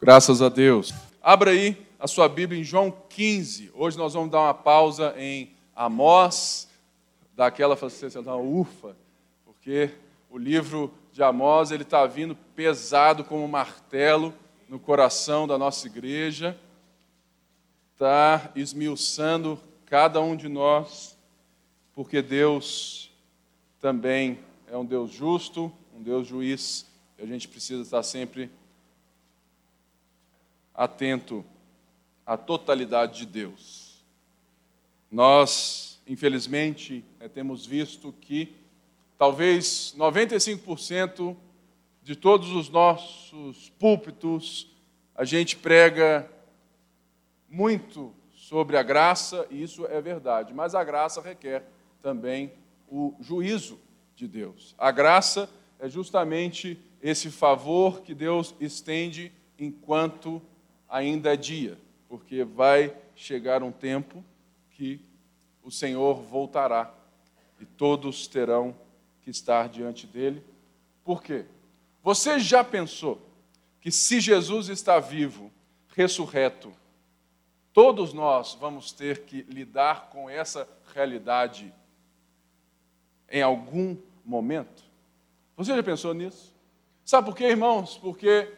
Graças a Deus. Abra aí a sua Bíblia em João 15. Hoje nós vamos dar uma pausa em Amós, daquela uma ufa, porque o livro de Amós ele está vindo pesado como um martelo no coração da nossa igreja, está esmiuçando cada um de nós, porque Deus também é um Deus justo, um Deus juiz, e a gente precisa estar sempre atento à totalidade de Deus. Nós, infelizmente, é, temos visto que talvez 95% de todos os nossos púlpitos a gente prega muito sobre a graça, e isso é verdade, mas a graça requer também o juízo de Deus. A graça é justamente esse favor que Deus estende enquanto ainda é dia, porque vai chegar um tempo que o Senhor voltará e todos terão que estar diante dele. Por quê? Você já pensou que se Jesus está vivo, ressurreto, todos nós vamos ter que lidar com essa realidade em algum momento? Você já pensou nisso? Sabe por quê, irmãos? Porque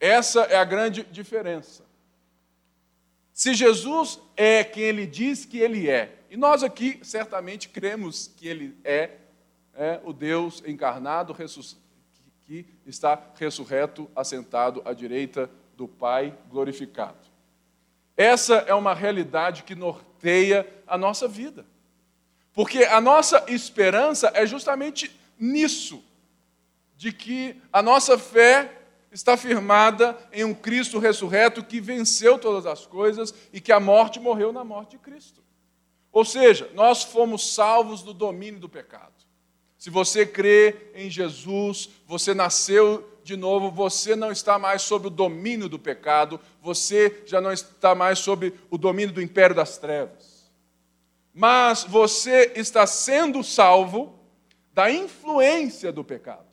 essa é a grande diferença. Se Jesus é quem ele diz que ele é, e nós aqui certamente cremos que ele é, é o Deus encarnado que está ressurreto, assentado à direita do Pai glorificado. Essa é uma realidade que norteia a nossa vida. Porque a nossa esperança é justamente nisso, de que a nossa fé está firmada em um Cristo ressurreto que venceu todas as coisas e que a morte morreu na morte de Cristo. Ou seja, nós fomos salvos do domínio do pecado. Se você crê em Jesus, você nasceu de novo, você não está mais sob o domínio do pecado, você já não está mais sob o domínio do império das trevas. Mas você está sendo salvo da influência do pecado.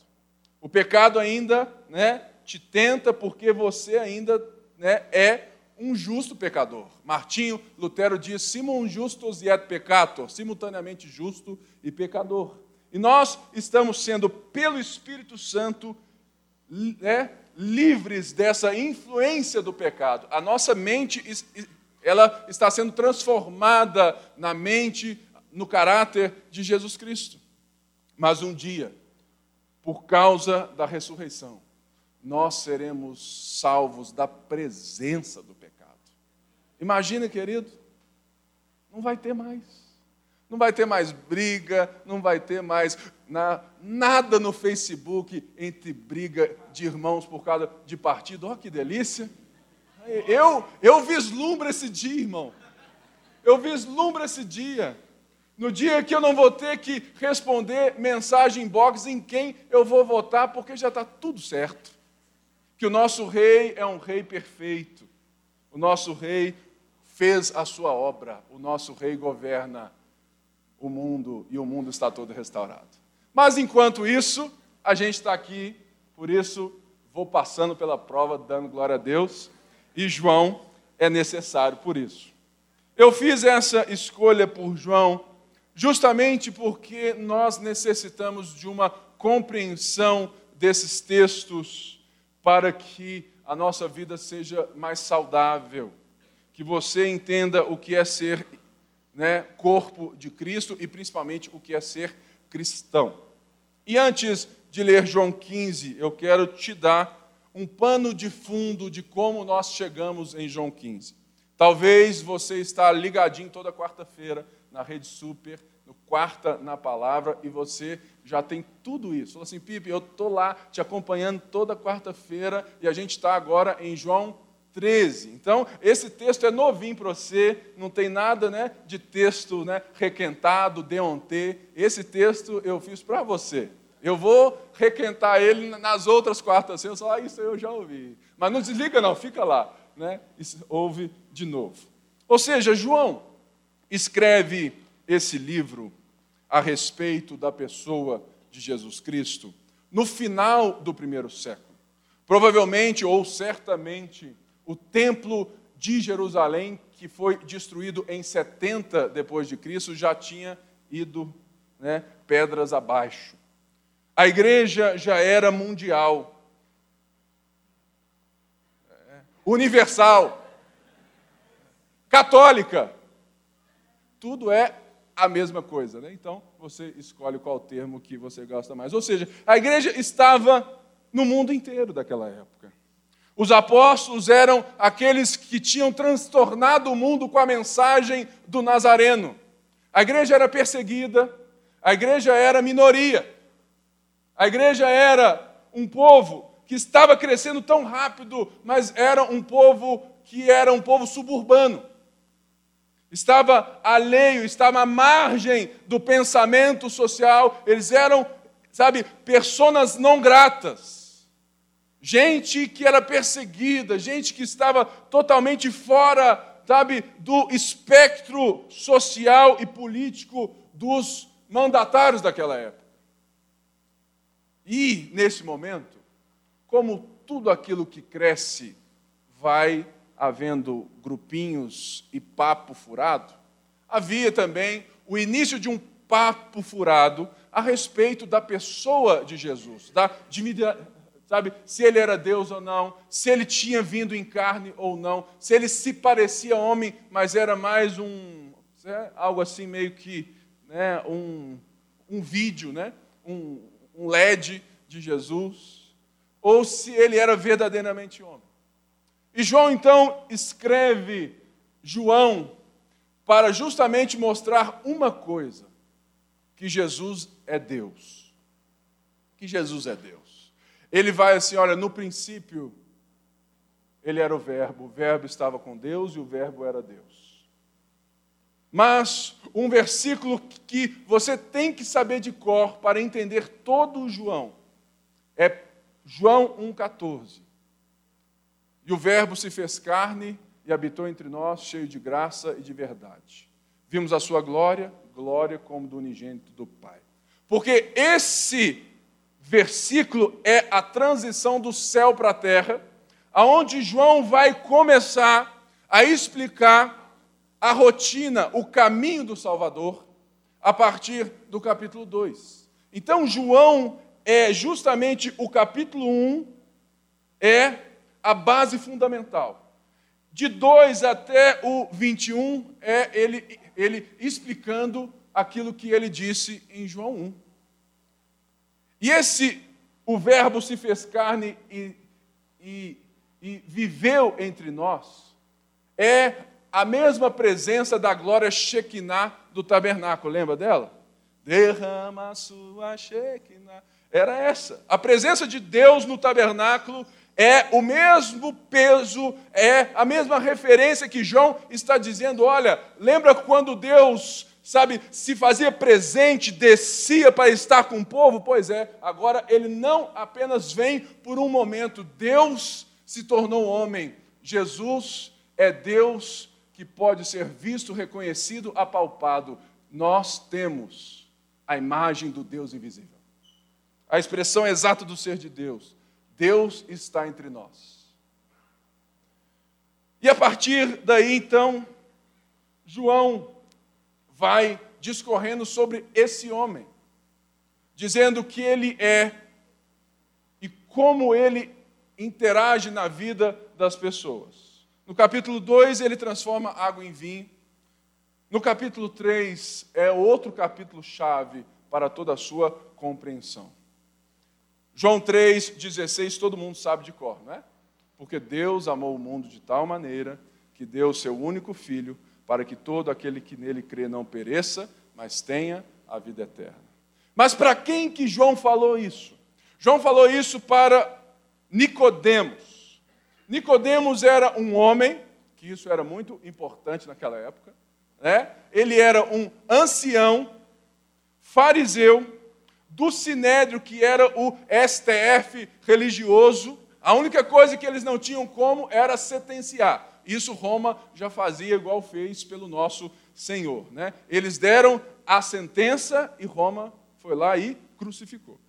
O pecado ainda né, te tenta porque você ainda né, é um justo pecador. Martinho Lutero diz: simul justus et peccator, simultaneamente justo e pecador. E nós estamos sendo, pelo Espírito Santo, né, livres dessa influência do pecado. A nossa mente ela está sendo transformada na mente, no caráter de Jesus Cristo. Mas um dia, por causa da ressurreição, nós seremos salvos da presença do pecado. Imagina, querido, não vai ter mais. Não vai ter mais briga, não vai ter mais na, nada no Facebook entre briga de irmãos por causa de partido. Olha que delícia. Eu, eu vislumbro esse dia, irmão. Eu vislumbro esse dia. No dia que eu não vou ter que responder mensagem box em quem eu vou votar, porque já está tudo certo que o nosso rei é um rei perfeito. O nosso rei fez a sua obra. O nosso rei governa o mundo e o mundo está todo restaurado. Mas enquanto isso, a gente está aqui, por isso vou passando pela prova, dando glória a Deus, e João é necessário por isso. Eu fiz essa escolha por João justamente porque nós necessitamos de uma compreensão desses textos para que a nossa vida seja mais saudável, que você entenda o que é ser né, corpo de Cristo e principalmente o que é ser cristão. E antes de ler João 15, eu quero te dar um pano de fundo de como nós chegamos em João 15. Talvez você está ligadinho toda quarta-feira na Rede Super, no Quarta na Palavra, e você já tem tudo isso. Falou assim, Pipe, eu estou lá te acompanhando toda quarta-feira e a gente está agora em João 13. Então, esse texto é novinho para você, não tem nada né, de texto né, requentado, deonté. Esse texto eu fiz para você. Eu vou requentar ele nas outras quartas-feiras, ah, isso eu já ouvi. Mas não desliga não, fica lá, né? Ouve de novo. Ou seja, João escreve esse livro a respeito da pessoa de Jesus Cristo no final do primeiro século. Provavelmente ou certamente o templo de Jerusalém, que foi destruído em 70 depois de Cristo, já tinha ido né, pedras abaixo. A igreja já era mundial, universal, católica. Tudo é a mesma coisa, né? Então você escolhe qual termo que você gosta mais. Ou seja, a igreja estava no mundo inteiro daquela época. Os apóstolos eram aqueles que tinham transtornado o mundo com a mensagem do Nazareno. A igreja era perseguida, a igreja era minoria, a igreja era um povo que estava crescendo tão rápido, mas era um povo que era um povo suburbano. Estava alheio, estava à margem do pensamento social, eles eram, sabe, personas não gratas gente que era perseguida, gente que estava totalmente fora, sabe, do espectro social e político dos mandatários daquela época. E, nesse momento, como tudo aquilo que cresce vai havendo grupinhos e papo furado, havia também o início de um papo furado a respeito da pessoa de Jesus, da sabe, se ele era Deus ou não, se ele tinha vindo em carne ou não, se ele se parecia homem, mas era mais um, é, algo assim meio que, né, um, um vídeo, né, um, um LED de Jesus, ou se ele era verdadeiramente homem. E João então escreve João para justamente mostrar uma coisa: que Jesus é Deus. Que Jesus é Deus. Ele vai assim: olha, no princípio, ele era o Verbo, o Verbo estava com Deus e o Verbo era Deus. Mas um versículo que você tem que saber de cor para entender todo o João é João 1,14. E o Verbo se fez carne e habitou entre nós, cheio de graça e de verdade. Vimos a sua glória, glória como do unigênito do Pai. Porque esse versículo é a transição do céu para a terra, aonde João vai começar a explicar a rotina, o caminho do Salvador, a partir do capítulo 2. Então, João é justamente o capítulo 1, é a base fundamental. De 2 até o 21 é ele, ele explicando aquilo que ele disse em João 1. E esse, o Verbo se fez carne e, e, e viveu entre nós, é a mesma presença da glória Shekinah do tabernáculo, lembra dela? Derrama a sua Shekinah. Era essa. A presença de Deus no tabernáculo é o mesmo peso, é a mesma referência que João está dizendo. Olha, lembra quando Deus sabe, se fazia presente, descia para estar com o povo? Pois é, agora ele não apenas vem por um momento, Deus se tornou homem. Jesus é Deus que pode ser visto, reconhecido, apalpado. Nós temos a imagem do Deus invisível. A expressão exata do ser de Deus. Deus está entre nós. E a partir daí, então, João vai discorrendo sobre esse homem, dizendo que ele é e como ele interage na vida das pessoas. No capítulo 2, ele transforma água em vinho. No capítulo 3, é outro capítulo chave para toda a sua compreensão. João 3,16, todo mundo sabe de cor, não é? Porque Deus amou o mundo de tal maneira que deu o seu único filho para que todo aquele que nele crê não pereça, mas tenha a vida eterna. Mas para quem que João falou isso? João falou isso para Nicodemos. Nicodemos era um homem, que isso era muito importante naquela época, né? Ele era um ancião fariseu do sinédrio que era o STF religioso. A única coisa que eles não tinham como era sentenciar. Isso Roma já fazia igual fez pelo nosso Senhor. Né? Eles deram a sentença e Roma foi lá e crucificou.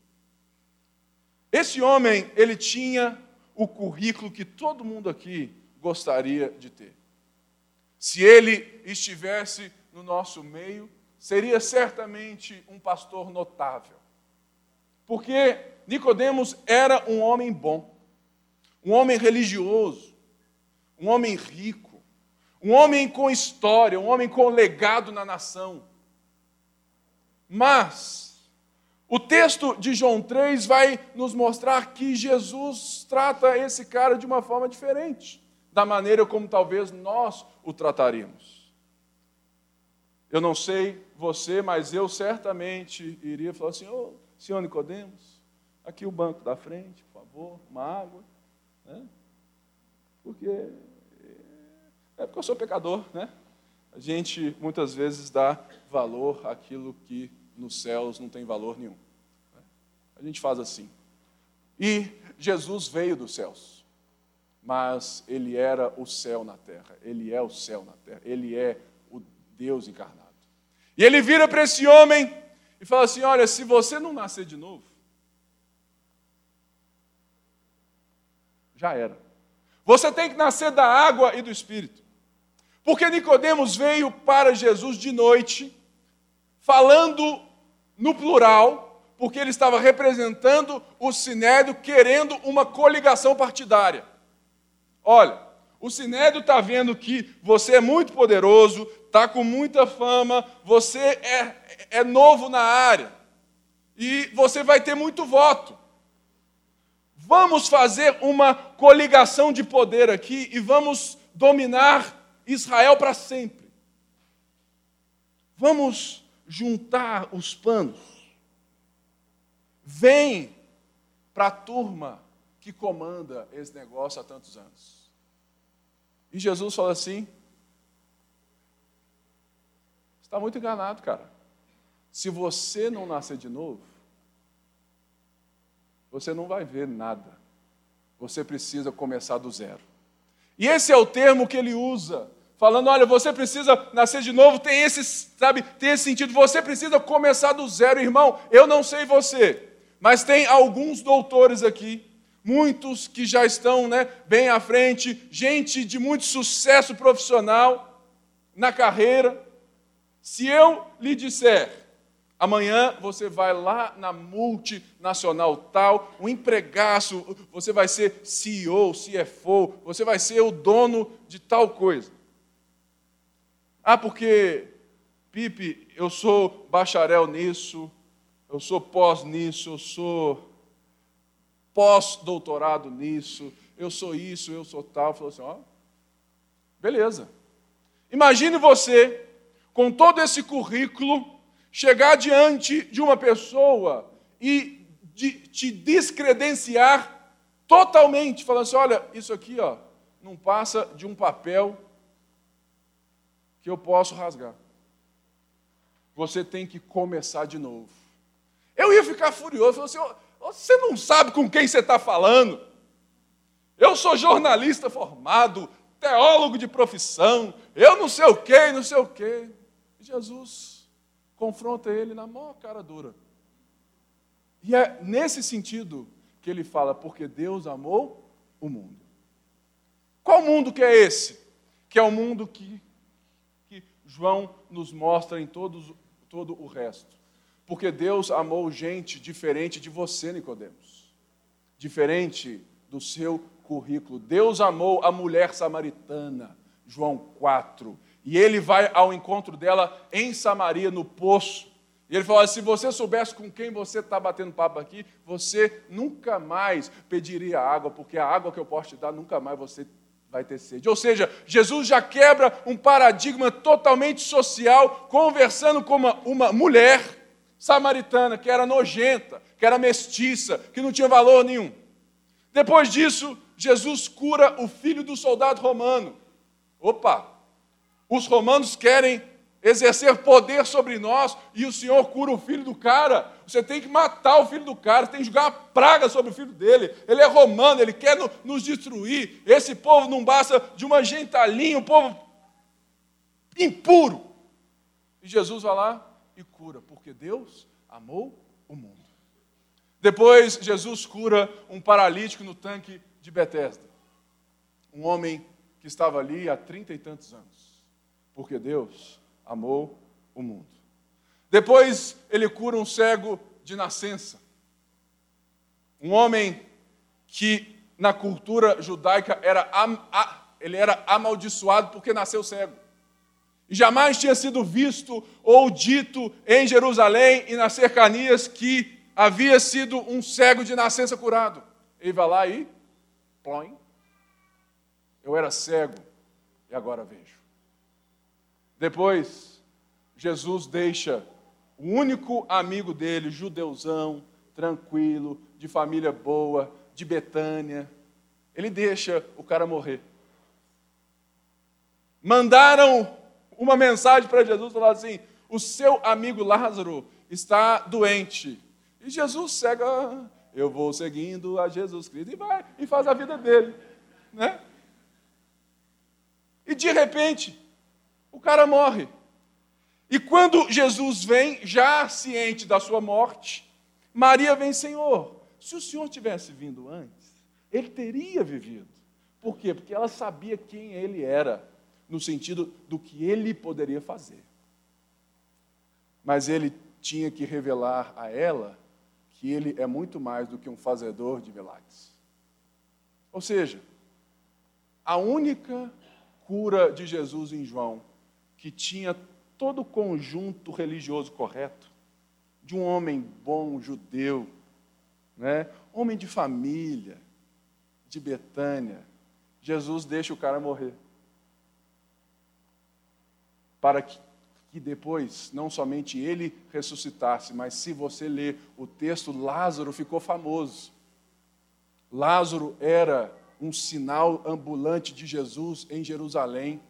Esse homem, ele tinha o currículo que todo mundo aqui gostaria de ter. Se ele estivesse no nosso meio, seria certamente um pastor notável. Porque Nicodemos era um homem bom, um homem religioso, um homem rico, um homem com história, um homem com legado na nação. Mas o texto de João 3 vai nos mostrar que Jesus trata esse cara de uma forma diferente da maneira como talvez nós o trataríamos. Eu não sei você, mas eu certamente iria falar assim: oh, senhor Nicodemos, aqui o banco da frente, por favor, uma água. Né? Porque é porque eu sou pecador, né? A gente muitas vezes dá valor àquilo que nos céus não tem valor nenhum. Né? A gente faz assim. E Jesus veio dos céus, mas ele era o céu na terra, ele é o céu na terra, ele é o Deus encarnado. E ele vira para esse homem e fala assim: Olha, se você não nascer de novo, já era. Você tem que nascer da água e do espírito. Porque Nicodemos veio para Jesus de noite, falando no plural, porque ele estava representando o Sinédrio, querendo uma coligação partidária. Olha, o Sinédrio está vendo que você é muito poderoso, está com muita fama, você é, é novo na área, e você vai ter muito voto. Vamos fazer uma coligação de poder aqui e vamos dominar Israel para sempre. Vamos juntar os panos. Vem para a turma que comanda esse negócio há tantos anos. E Jesus fala assim: está muito enganado, cara. Se você não nascer de novo, você não vai ver nada. Você precisa começar do zero. E esse é o termo que ele usa, falando: olha, você precisa nascer de novo, tem esse, sabe, tem esse sentido, você precisa começar do zero, irmão. Eu não sei você, mas tem alguns doutores aqui, muitos que já estão né, bem à frente, gente de muito sucesso profissional na carreira. Se eu lhe disser Amanhã você vai lá na multinacional tal, um empregaço, você vai ser CEO, CFO, você vai ser o dono de tal coisa. Ah, porque, Pipe, eu sou bacharel nisso, eu sou pós nisso, eu sou pós-doutorado nisso, eu sou isso, eu sou tal. Falou assim: ó, beleza. Imagine você, com todo esse currículo, chegar diante de uma pessoa e de, te descredenciar totalmente, falando assim: olha, isso aqui ó, não passa de um papel que eu posso rasgar. Você tem que começar de novo. Eu ia ficar furioso, assim: você não sabe com quem você está falando. Eu sou jornalista formado, teólogo de profissão, eu não sei o quê, não sei o quê. Jesus confronta ele na maior cara dura. E é nesse sentido que ele fala, porque Deus amou o mundo. Qual mundo que é esse? Que é o mundo que, que João nos mostra em todos, todo o resto. Porque Deus amou gente diferente de você, Nicodemos. Diferente do seu currículo. Deus amou a mulher samaritana, João 4. E ele vai ao encontro dela em Samaria, no poço. E ele fala: se você soubesse com quem você está batendo papo aqui, você nunca mais pediria água, porque a água que eu posso te dar, nunca mais você vai ter sede. Ou seja, Jesus já quebra um paradigma totalmente social, conversando com uma, uma mulher samaritana que era nojenta, que era mestiça, que não tinha valor nenhum. Depois disso, Jesus cura o filho do soldado romano. Opa, os romanos querem exercer poder sobre nós e o Senhor cura o filho do cara. Você tem que matar o filho do cara, tem que jogar uma praga sobre o filho dele. Ele é romano, ele quer no, nos destruir. Esse povo não basta de uma gentalinha, um povo impuro. E Jesus vai lá e cura, porque Deus amou o mundo. Depois, Jesus cura um paralítico no tanque de Betesda. Um homem que estava ali há trinta e tantos anos. Porque Deus amou o mundo. Depois ele cura um cego de nascença. Um homem que na cultura judaica era, ele era amaldiçoado porque nasceu cego. E jamais tinha sido visto ou dito em Jerusalém e nas cercanias que havia sido um cego de nascença curado. Ele vai lá e, põe, eu era cego e agora vejo. Depois, Jesus deixa o único amigo dele, judeuzão, tranquilo, de família boa, de Betânia, ele deixa o cara morrer. Mandaram uma mensagem para Jesus falando assim: o seu amigo Lázaro está doente. E Jesus cega, eu vou seguindo a Jesus Cristo e vai e faz a vida dele, né? E de repente, o cara morre. E quando Jesus vem, já ciente da sua morte, Maria vem, Senhor, se o Senhor tivesse vindo antes, ele teria vivido. Por quê? Porque ela sabia quem ele era, no sentido do que ele poderia fazer. Mas ele tinha que revelar a ela que ele é muito mais do que um fazedor de milagres. Ou seja, a única cura de Jesus em João, que tinha todo o conjunto religioso correto, de um homem bom, judeu, né? homem de família, de Betânia, Jesus deixa o cara morrer. Para que, que depois, não somente ele ressuscitasse, mas se você ler o texto, Lázaro ficou famoso. Lázaro era um sinal ambulante de Jesus em Jerusalém,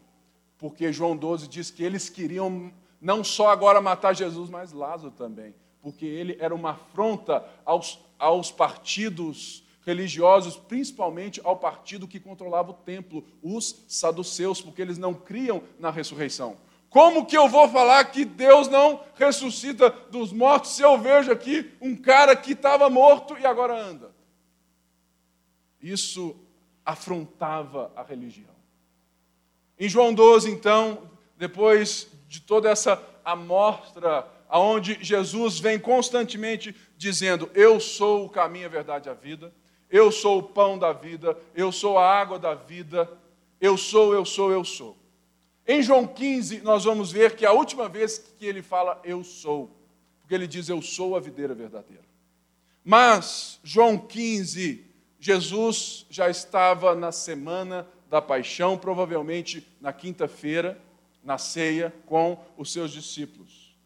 porque João 12 diz que eles queriam não só agora matar Jesus, mas Lázaro também, porque ele era uma afronta aos, aos partidos religiosos, principalmente ao partido que controlava o templo, os saduceus, porque eles não criam na ressurreição. Como que eu vou falar que Deus não ressuscita dos mortos se eu vejo aqui um cara que estava morto e agora anda? Isso afrontava a religião. Em João 12, então, depois de toda essa amostra, aonde Jesus vem constantemente dizendo: Eu sou o caminho, a verdade e a vida, eu sou o pão da vida, eu sou a água da vida, eu sou, eu sou, eu sou. Em João 15, nós vamos ver que a última vez que ele fala eu sou, porque ele diz eu sou a videira verdadeira. Mas, João 15, Jesus já estava na semana da paixão, provavelmente na quinta-feira, na ceia, com os seus discípulos.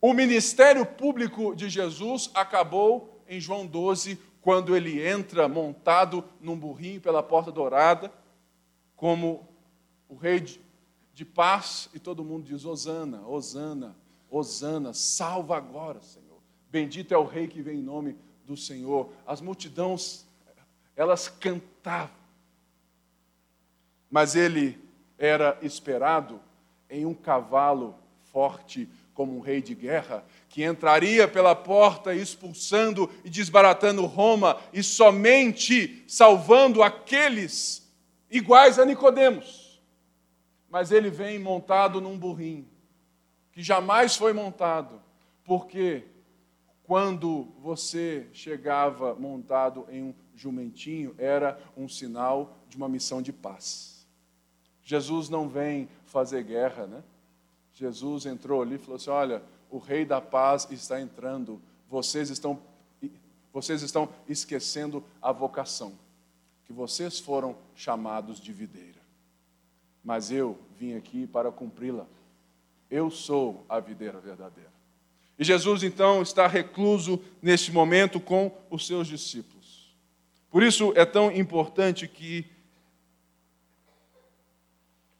O ministério público de Jesus acabou em João 12, quando ele entra montado num burrinho pela porta dourada, como o rei de, paz, e todo mundo diz: Osana, Osana, Osana, salva agora, Senhor. Bendito é o rei que vem em nome do Senhor. As multidões elas cantavam. Mas ele era esperado em um cavalo forte, como um rei de guerra, que entraria pela porta expulsando e desbaratando Roma e somente salvando aqueles iguais a Nicodemos. Mas ele vem montado num burrinho, que jamais foi montado, porque quando você chegava montado em um jumentinho era um sinal de uma missão de paz. Jesus não vem fazer guerra, né? Jesus entrou ali e falou assim: Olha, o Rei da Paz está entrando, vocês estão, vocês estão esquecendo a vocação, que vocês foram chamados de videira. Mas eu vim aqui para cumpri-la. Eu sou a videira verdadeira. E Jesus então está recluso neste momento com os seus discípulos. Por isso é tão importante que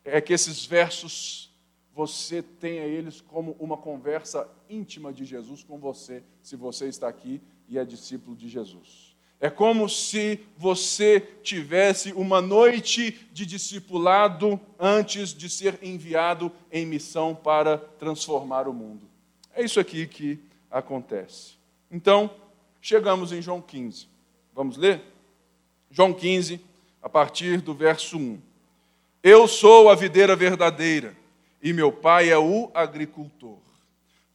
é que esses versos você tenha eles como uma conversa íntima de Jesus com você, se você está aqui e é discípulo de Jesus. É como se você tivesse uma noite de discipulado antes de ser enviado em missão para transformar o mundo. É isso aqui que acontece. Então, chegamos em João 15. Vamos ler? João 15, a partir do verso 1. Eu sou a videira verdadeira e meu pai é o agricultor.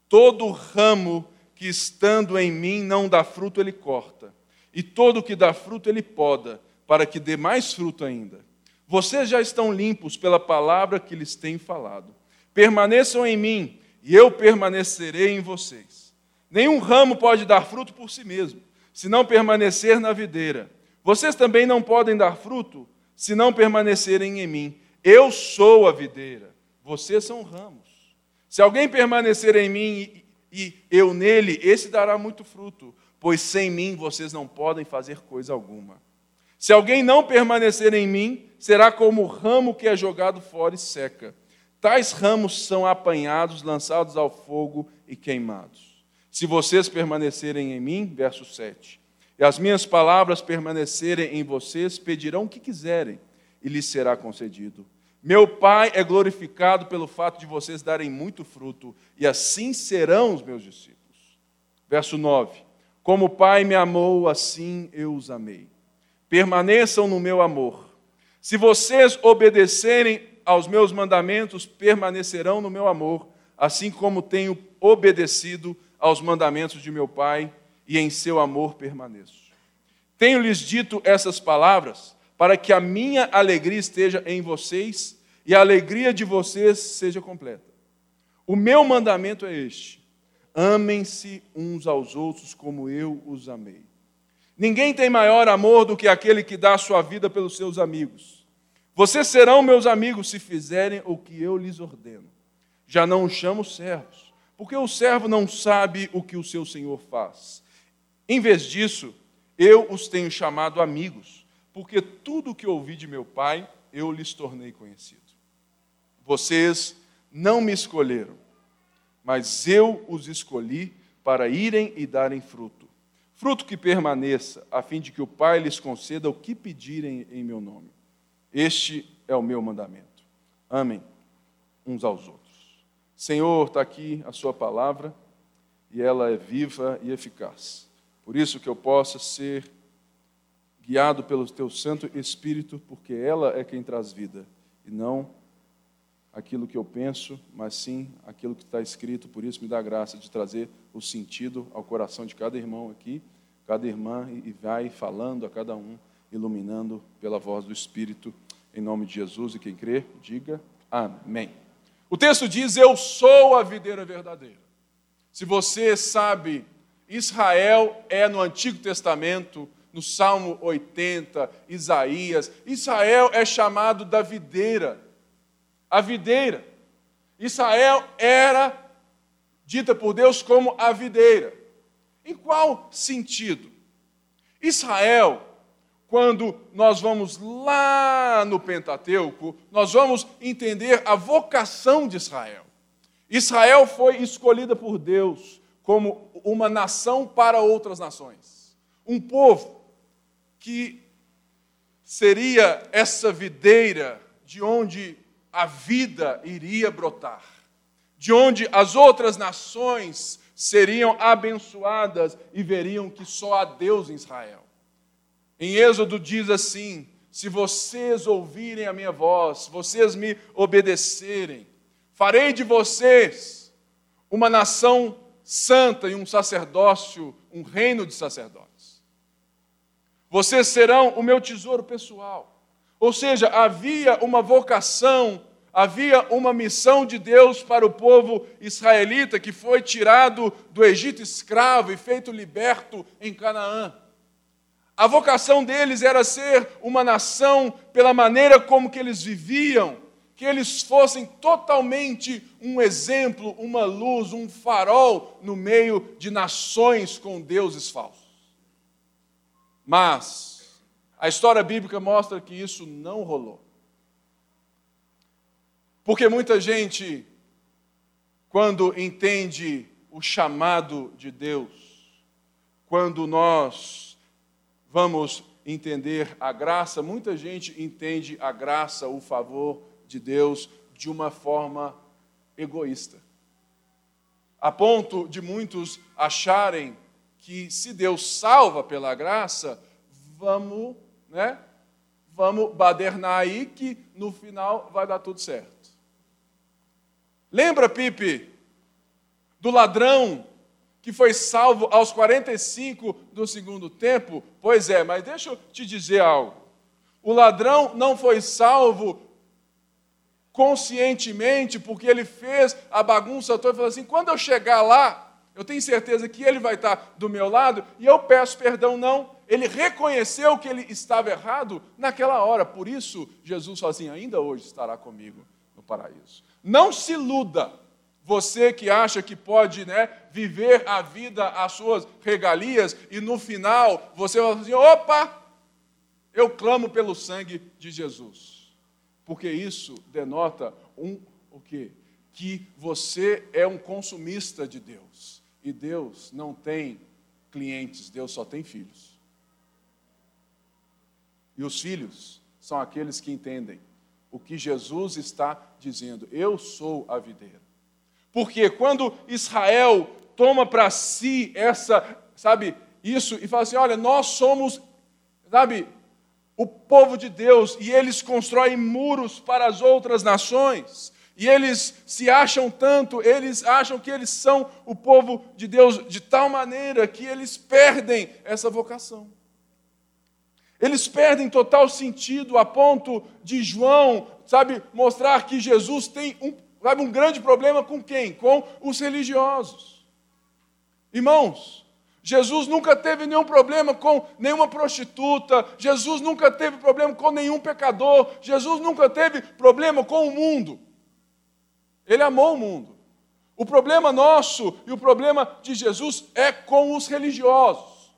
Todo ramo que estando em mim não dá fruto, ele corta, e todo que dá fruto, ele poda, para que dê mais fruto ainda. Vocês já estão limpos pela palavra que lhes tenho falado. Permaneçam em mim, e eu permanecerei em vocês. Nenhum ramo pode dar fruto por si mesmo, se não permanecer na videira. Vocês também não podem dar fruto, se não permanecerem em mim. Eu sou a videira, vocês são ramos. Se alguém permanecer em mim e eu nele, esse dará muito fruto, pois sem mim vocês não podem fazer coisa alguma. Se alguém não permanecer em mim, será como o ramo que é jogado fora e seca. Tais ramos são apanhados, lançados ao fogo e queimados. Se vocês permanecerem em mim, verso 7, e as minhas palavras permanecerem em vocês, pedirão o que quiserem e lhes será concedido. Meu Pai é glorificado pelo fato de vocês darem muito fruto, e assim serão os meus discípulos. Verso 9: Como o Pai me amou, assim eu os amei. Permaneçam no meu amor. Se vocês obedecerem aos meus mandamentos, permanecerão no meu amor, assim como tenho obedecido aos mandamentos de meu Pai, e em seu amor permaneço. Tenho-lhes dito essas palavras para que a minha alegria esteja em vocês e a alegria de vocês seja completa. O meu mandamento é este: amem-se uns aos outros como eu os amei. Ninguém tem maior amor do que aquele que dá a sua vida pelos seus amigos. Vocês serão meus amigos se fizerem o que eu lhes ordeno. Já não os chamo servos, porque o servo não sabe o que o seu senhor faz. Em vez disso, eu os tenho chamado amigos, porque tudo o que ouvi de meu pai eu lhes tornei conhecido. Vocês não me escolheram, mas eu os escolhi para irem e darem fruto. Fruto que permaneça, a fim de que o Pai lhes conceda o que pedirem em meu nome. Este é o meu mandamento. Amem uns aos outros. Senhor, está aqui a Sua palavra e ela é viva e eficaz. Por isso que eu possa ser guiado pelo Teu Santo Espírito, porque ela é quem traz vida e não aquilo que eu penso, mas sim aquilo que está escrito. Por isso, me dá graça de trazer o sentido ao coração de cada irmão aqui, cada irmã, e vai falando a cada um, iluminando pela voz do Espírito, em nome de Jesus. E quem crê, diga amém. O texto diz: Eu sou a videira verdadeira. Se você sabe, Israel é no Antigo Testamento, no Salmo 80, Isaías, Israel é chamado da videira a videira. Israel era dita por Deus como a videira. Em qual sentido? Israel, quando nós vamos lá no Pentateuco, nós vamos entender a vocação de Israel. Israel foi escolhida por Deus como uma nação para outras nações. Um povo que seria essa videira de onde a vida iria brotar, de onde as outras nações seriam abençoadas e veriam que só há Deus em Israel. Em Êxodo diz assim: se vocês ouvirem a minha voz, vocês me obedecerem, farei de vocês uma nação santa e um sacerdócio, um reino de sacerdotes. Vocês serão o meu tesouro pessoal. Ou seja, havia uma vocação, havia uma missão de Deus para o povo israelita que foi tirado do Egito escravo e feito liberto em Canaã. A vocação deles era ser uma nação pela maneira como que eles viviam, que eles fossem totalmente um exemplo, uma luz, um farol no meio de nações com deuses falsos. Mas a história bíblica mostra que isso não rolou. Porque muita gente, quando entende o chamado de Deus, quando nós vamos entender a graça, muita gente entende a graça, o favor de Deus de uma forma egoísta. A ponto de muitos acharem que se Deus salva pela graça, vamos né? vamos badernar aí que no final vai dar tudo certo. Lembra, Pipe, do ladrão que foi salvo aos 45 do segundo tempo? Pois é, mas deixa eu te dizer algo. O ladrão não foi salvo conscientemente, porque ele fez a bagunça toda e falou assim: quando eu chegar lá, eu tenho certeza que ele vai estar do meu lado e eu peço perdão. Não, ele reconheceu que ele estava errado naquela hora, por isso Jesus assim: ainda hoje estará comigo no paraíso. Não se iluda, você que acha que pode né, viver a vida às suas regalias e no final você vai assim: opa, eu clamo pelo sangue de Jesus porque isso denota um o quê? Que você é um consumista de Deus. E Deus não tem clientes, Deus só tem filhos. E os filhos são aqueles que entendem o que Jesus está dizendo. Eu sou a videira. Porque quando Israel toma para si essa, sabe, isso e fala assim: olha, nós somos, sabe, o povo de Deus e eles constroem muros para as outras nações. E eles se acham tanto, eles acham que eles são o povo de Deus de tal maneira que eles perdem essa vocação. Eles perdem total sentido a ponto de João, sabe, mostrar que Jesus tem um, sabe, um grande problema com quem? Com os religiosos. Irmãos, Jesus nunca teve nenhum problema com nenhuma prostituta, Jesus nunca teve problema com nenhum pecador, Jesus nunca teve problema com o mundo. Ele amou o mundo. O problema nosso e o problema de Jesus é com os religiosos,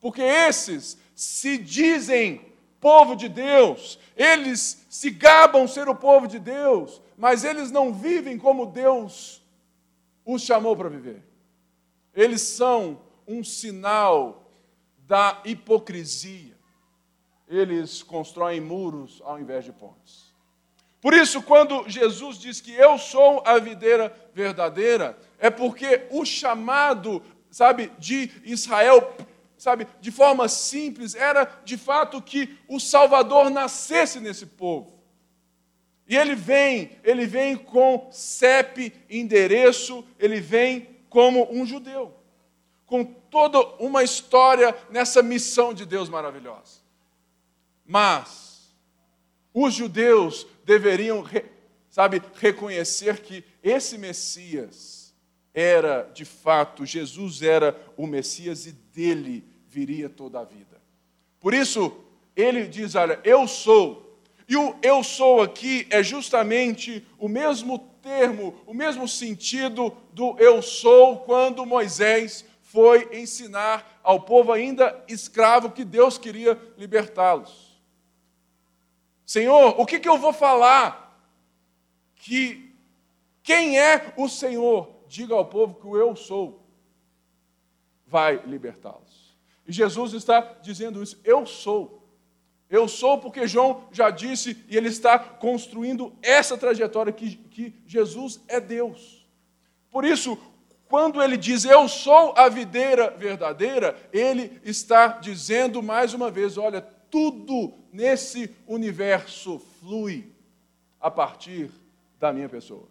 porque esses se dizem povo de Deus, eles se gabam ser o povo de Deus, mas eles não vivem como Deus os chamou para viver. Eles são um sinal da hipocrisia. Eles constroem muros ao invés de pontes. Por isso, quando Jesus diz que eu sou a videira verdadeira, é porque o chamado, sabe, de Israel, sabe, de forma simples, era de fato que o Salvador nascesse nesse povo. E ele vem, ele vem com CEP, endereço, ele vem como um judeu com toda uma história nessa missão de Deus maravilhosa. Mas os judeus deveriam, sabe, reconhecer que esse Messias era, de fato, Jesus era o Messias e dele viria toda a vida. Por isso, ele diz: Olha, eu sou. E o eu sou aqui é justamente o mesmo termo, o mesmo sentido do eu sou quando Moisés foi ensinar ao povo ainda escravo que Deus queria libertá-los. Senhor, o que, que eu vou falar? Que quem é o Senhor? Diga ao povo que o eu sou vai libertá-los. E Jesus está dizendo isso, eu sou. Eu sou porque João já disse e ele está construindo essa trajetória que, que Jesus é Deus. Por isso, quando ele diz eu sou a videira verdadeira, ele está dizendo mais uma vez: olha, tudo nesse universo flui a partir da minha pessoa.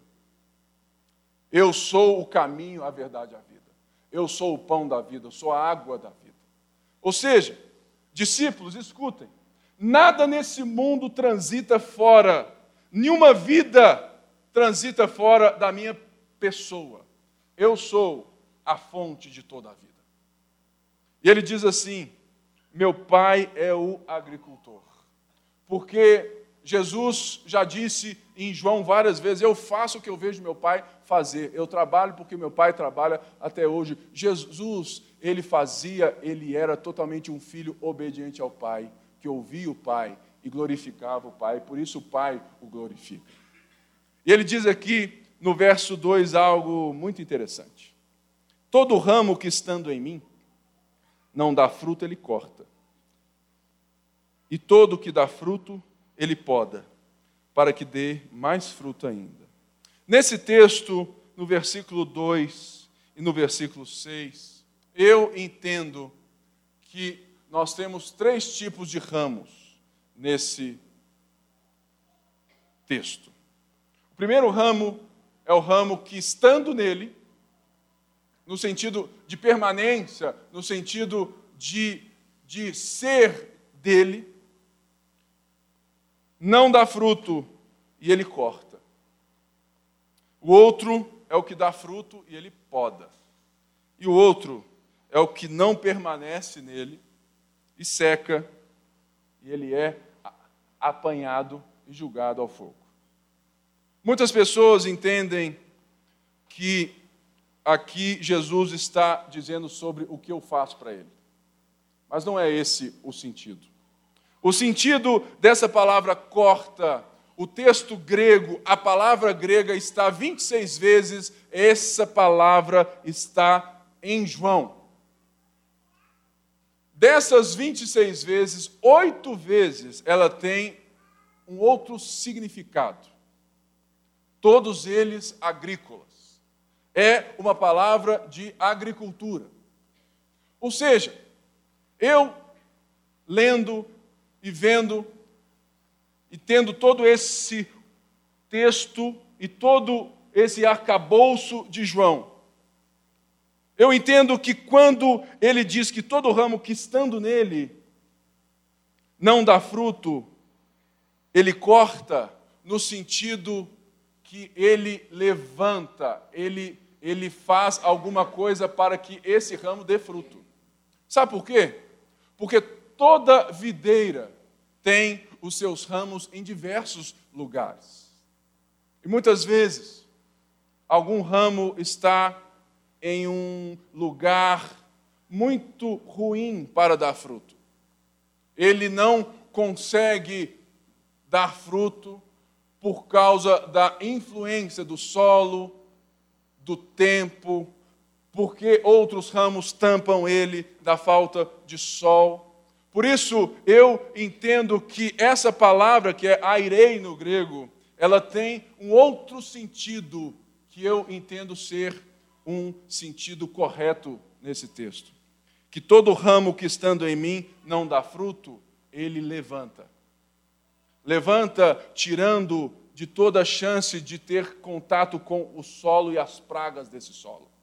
Eu sou o caminho, a verdade e a vida. Eu sou o pão da vida, eu sou a água da vida. Ou seja, discípulos, escutem: nada nesse mundo transita fora, nenhuma vida transita fora da minha pessoa. Eu sou a fonte de toda a vida. E ele diz assim: Meu pai é o agricultor. Porque Jesus já disse em João várias vezes: Eu faço o que eu vejo meu pai fazer. Eu trabalho porque meu pai trabalha até hoje. Jesus, ele fazia, ele era totalmente um filho obediente ao pai, que ouvia o pai e glorificava o pai. Por isso o pai o glorifica. E ele diz aqui no verso 2 algo muito interessante. Todo ramo que estando em mim não dá fruto, ele corta. E todo que dá fruto, ele poda, para que dê mais fruto ainda. Nesse texto, no versículo 2 e no versículo 6, eu entendo que nós temos três tipos de ramos nesse texto. O primeiro ramo é o ramo que, estando nele, no sentido de permanência, no sentido de, de ser dele, não dá fruto e ele corta. O outro é o que dá fruto e ele poda. E o outro é o que não permanece nele e seca, e ele é apanhado e julgado ao fogo. Muitas pessoas entendem que aqui Jesus está dizendo sobre o que eu faço para ele. Mas não é esse o sentido. O sentido dessa palavra corta, o texto grego, a palavra grega está 26 vezes, essa palavra está em João. Dessas 26 vezes, oito vezes ela tem um outro significado. Todos eles agrícolas. É uma palavra de agricultura. Ou seja, eu lendo e vendo e tendo todo esse texto e todo esse arcabouço de João, eu entendo que quando ele diz que todo ramo que estando nele não dá fruto, ele corta no sentido que ele levanta, ele, ele faz alguma coisa para que esse ramo dê fruto. Sabe por quê? Porque toda videira tem os seus ramos em diversos lugares. E muitas vezes, algum ramo está em um lugar muito ruim para dar fruto. Ele não consegue dar fruto por causa da influência do solo, do tempo, porque outros ramos tampam ele da falta de sol. Por isso, eu entendo que essa palavra, que é airei no grego, ela tem um outro sentido que eu entendo ser um sentido correto nesse texto. Que todo ramo que estando em mim não dá fruto, ele levanta. Levanta tirando de toda a chance de ter contato com o solo e as pragas desse solo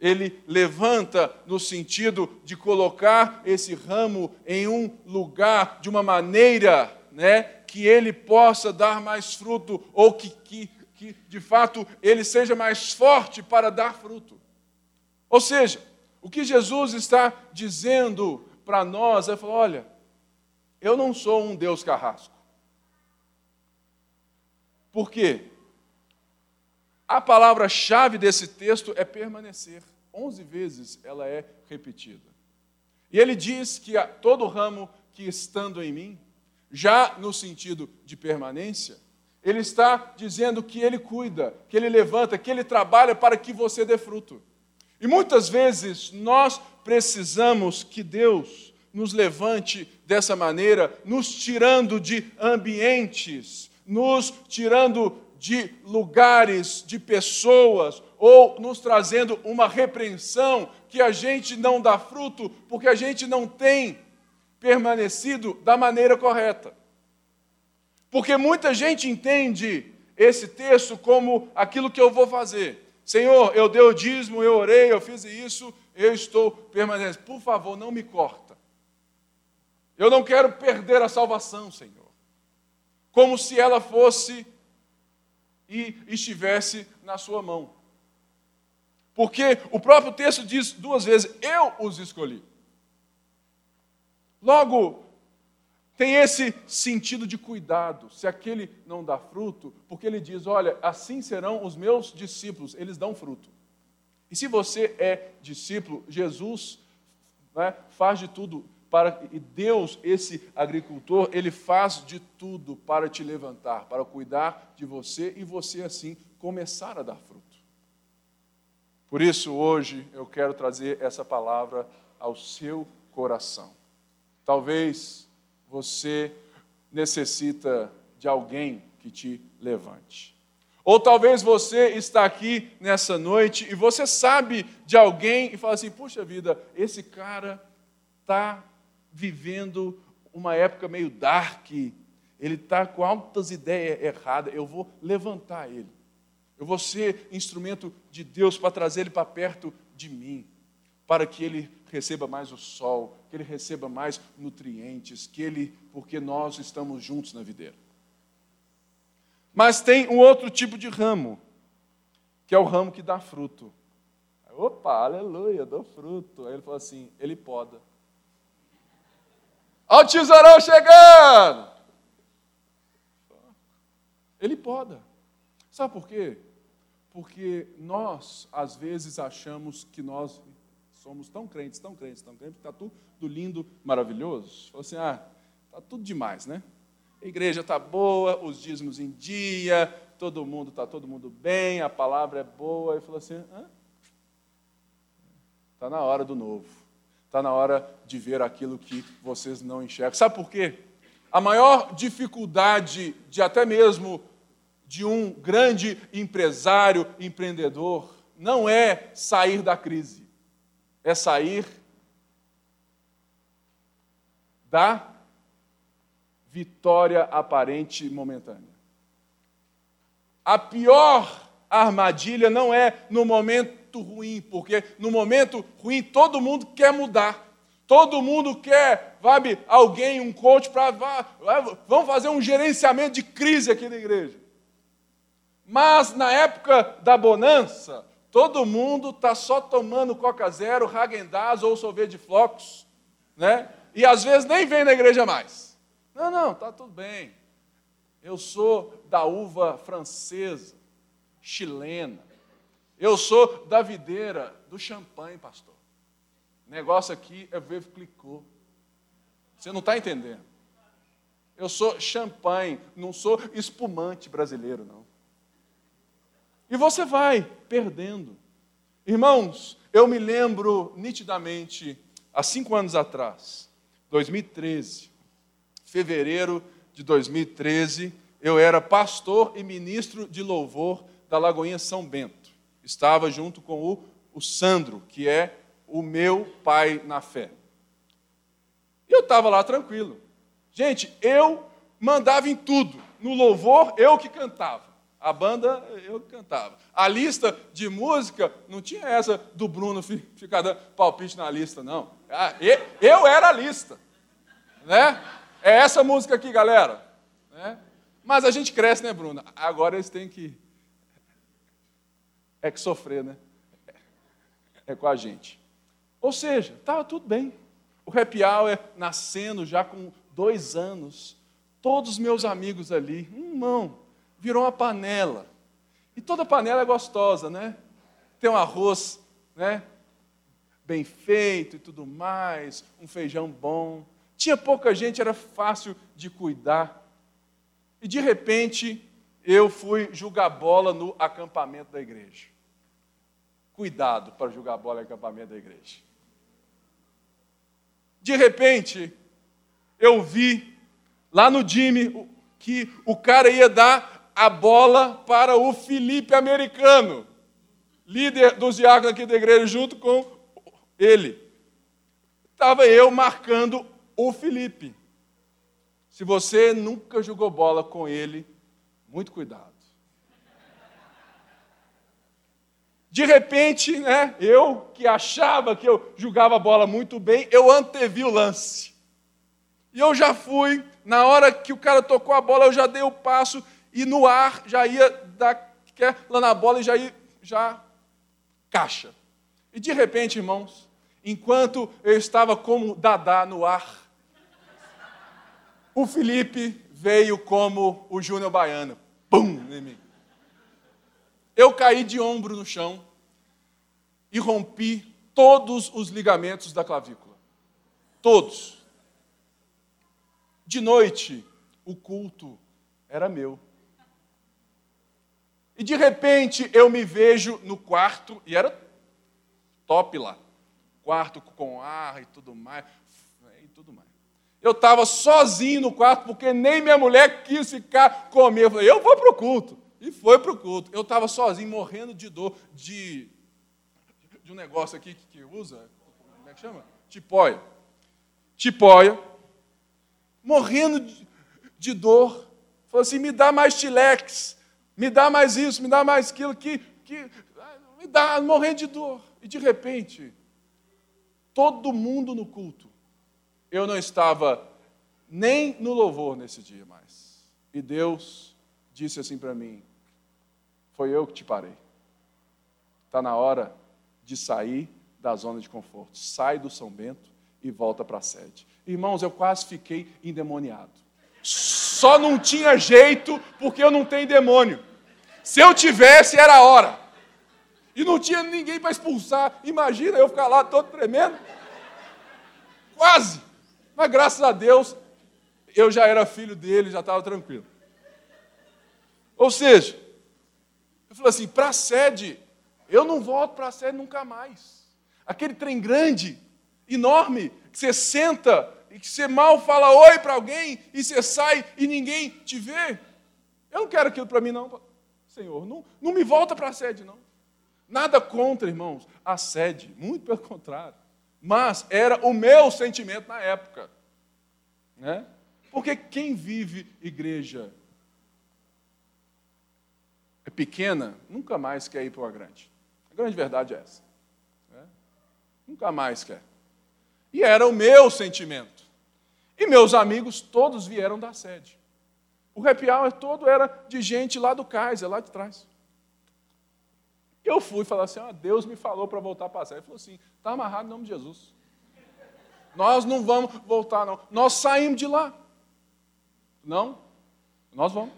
ele levanta no sentido de colocar esse ramo em um lugar de uma maneira né, que ele possa dar mais fruto, ou que, que, que de fato ele seja mais forte para dar fruto. Ou seja, o que Jesus está dizendo para nós é falar: olha, eu não sou um Deus carrasco. Por quê? A palavra-chave desse texto é permanecer. Onze vezes ela é repetida. E ele diz que todo ramo que estando em mim, já no sentido de permanência, ele está dizendo que ele cuida, que ele levanta, que ele trabalha para que você dê fruto. E muitas vezes nós precisamos que Deus nos levante dessa maneira, nos tirando de ambientes, nos tirando de lugares, de pessoas, ou nos trazendo uma repreensão que a gente não dá fruto porque a gente não tem permanecido da maneira correta. Porque muita gente entende esse texto como aquilo que eu vou fazer. Senhor, eu dei o dízimo, eu orei, eu fiz isso, eu estou permanecendo. Por favor, não me corta. Eu não quero perder a salvação, Senhor. Como se ela fosse e estivesse na sua mão. Porque o próprio texto diz duas vezes: Eu os escolhi. Logo, tem esse sentido de cuidado. Se aquele não dá fruto, porque ele diz: Olha, assim serão os meus discípulos, eles dão fruto. E se você é discípulo, Jesus né, faz de tudo para e Deus, esse agricultor, ele faz de tudo para te levantar, para cuidar de você e você assim começar a dar fruto. Por isso hoje eu quero trazer essa palavra ao seu coração. Talvez você necessita de alguém que te levante. Ou talvez você está aqui nessa noite e você sabe de alguém e fala assim: puxa vida, esse cara está vivendo uma época meio dark, ele está com altas ideias erradas, eu vou levantar ele. Eu vou ser instrumento de Deus para trazer ele para perto de mim, para que ele receba mais o sol, que ele receba mais nutrientes, que ele, porque nós estamos juntos na videira. Mas tem um outro tipo de ramo, que é o ramo que dá fruto. Opa, aleluia, dou fruto. Aí ele falou assim: ele poda. Olha o tesourão chegando! Ele poda. Sabe por quê? Porque nós, às vezes, achamos que nós somos tão crentes, tão crentes, tão crentes, está tudo lindo, maravilhoso. Falou assim: ah, está tudo demais, né? A igreja está boa, os dízimos em dia, todo mundo está todo mundo bem, a palavra é boa. Ele falou assim: Hã? Está na hora do novo. Está na hora de ver aquilo que vocês não enxergam. Sabe por quê? A maior dificuldade de até mesmo de um grande empresário, empreendedor, não é sair da crise, é sair da vitória aparente momentânea. A pior armadilha não é no momento momento ruim, porque no momento ruim todo mundo quer mudar. Todo mundo quer, sabe, alguém, um coach para. Vamos fazer um gerenciamento de crise aqui na igreja. Mas na época da bonança, todo mundo está só tomando Coca Zero, Häagen-Dazs ou sorvete de flocos, né? E às vezes nem vem na igreja mais. Não, não, tá tudo bem. Eu sou da uva francesa, chilena. Eu sou da videira do champanhe, pastor. O negócio aqui é ver clicou. Você não está entendendo. Eu sou champanhe, não sou espumante brasileiro, não. E você vai perdendo. Irmãos, eu me lembro nitidamente, há cinco anos atrás, 2013, fevereiro de 2013, eu era pastor e ministro de louvor da Lagoinha São Bento estava junto com o, o Sandro, que é o meu pai na fé. E eu estava lá tranquilo. Gente, eu mandava em tudo. No louvor, eu que cantava. A banda, eu que cantava. A lista de música, não tinha essa do Bruno ficar dando palpite na lista, não. Ah, eu era a lista. Né? É essa música aqui, galera. Né? Mas a gente cresce, né, Bruno? Agora eles têm que é que sofrer, né? É com a gente. Ou seja, estava tudo bem. O happy hour é nascendo já com dois anos. Todos os meus amigos ali, um mão, virou uma panela. E toda panela é gostosa, né? Tem um arroz, né? Bem feito e tudo mais, um feijão bom. Tinha pouca gente, era fácil de cuidar. E de repente, eu fui jogar bola no acampamento da igreja. Cuidado para jogar bola no acampamento da igreja. De repente, eu vi lá no Jimmy que o cara ia dar a bola para o Felipe americano, líder dos diáconos aqui da igreja, junto com ele. Estava eu marcando o Felipe. Se você nunca jogou bola com ele, muito cuidado. De repente, né, eu que achava que eu jogava a bola muito bem, eu antevi o lance. E eu já fui, na hora que o cara tocou a bola, eu já dei o passo e no ar já ia dar lá na bola e já ia já caixa. E de repente, irmãos, enquanto eu estava como Dadá no ar, o Felipe veio como o Júnior Baiano pum. Eu caí de ombro no chão e rompi todos os ligamentos da clavícula. Todos. De noite, o culto era meu. E de repente eu me vejo no quarto, e era top lá. Quarto com ar e tudo mais. E tudo mais. Eu estava sozinho no quarto, porque nem minha mulher quis ficar comigo. Eu falei, eu vou para o culto. E foi para o culto. Eu estava sozinho, morrendo de dor, de, de um negócio aqui que, que usa, como é que chama? Tipóia. Tipóia. morrendo de, de dor. Falou assim: me dá mais tilex, me dá mais isso, me dá mais aquilo, que, que me dá, morrendo de dor. E de repente, todo mundo no culto. Eu não estava nem no louvor nesse dia mais. E Deus disse assim para mim: Foi eu que te parei. Está na hora de sair da zona de conforto. Sai do São Bento e volta para a sede. Irmãos, eu quase fiquei endemoniado. Só não tinha jeito porque eu não tenho demônio. Se eu tivesse, era a hora. E não tinha ninguém para expulsar. Imagina eu ficar lá todo tremendo. Quase. Mas graças a Deus, eu já era filho dele, já estava tranquilo. Ou seja, eu falei assim: para a sede, eu não volto para a sede nunca mais. Aquele trem grande, enorme, que você senta e que você mal fala oi para alguém e você sai e ninguém te vê. Eu não quero aquilo para mim, não, Senhor. Não, não me volta para a sede, não. Nada contra, irmãos, a sede, muito pelo contrário. Mas era o meu sentimento na época. Né? Porque quem vive igreja é pequena, nunca mais quer ir para uma grande. A grande verdade é essa. Né? Nunca mais quer. E era o meu sentimento. E meus amigos todos vieram da sede. O happy hour todo era de gente lá do Kaiser, lá de trás. Eu fui falar assim: ah, Deus me falou para voltar para a sede. Ele falou assim: está amarrado em nome de Jesus. Nós não vamos voltar, não. Nós saímos de lá. Não, nós vamos.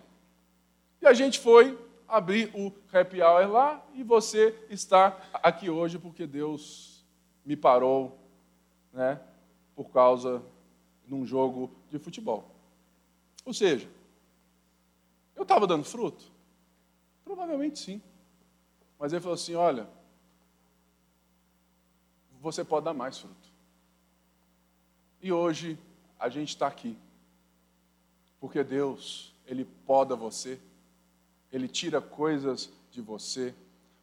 E a gente foi abrir o happy hour lá e você está aqui hoje porque Deus me parou, né, por causa de um jogo de futebol. Ou seja, eu estava dando fruto? Provavelmente sim. Mas ele falou assim: olha, você pode dar mais fruto. E hoje a gente está aqui porque Deus, Ele poda você, Ele tira coisas de você,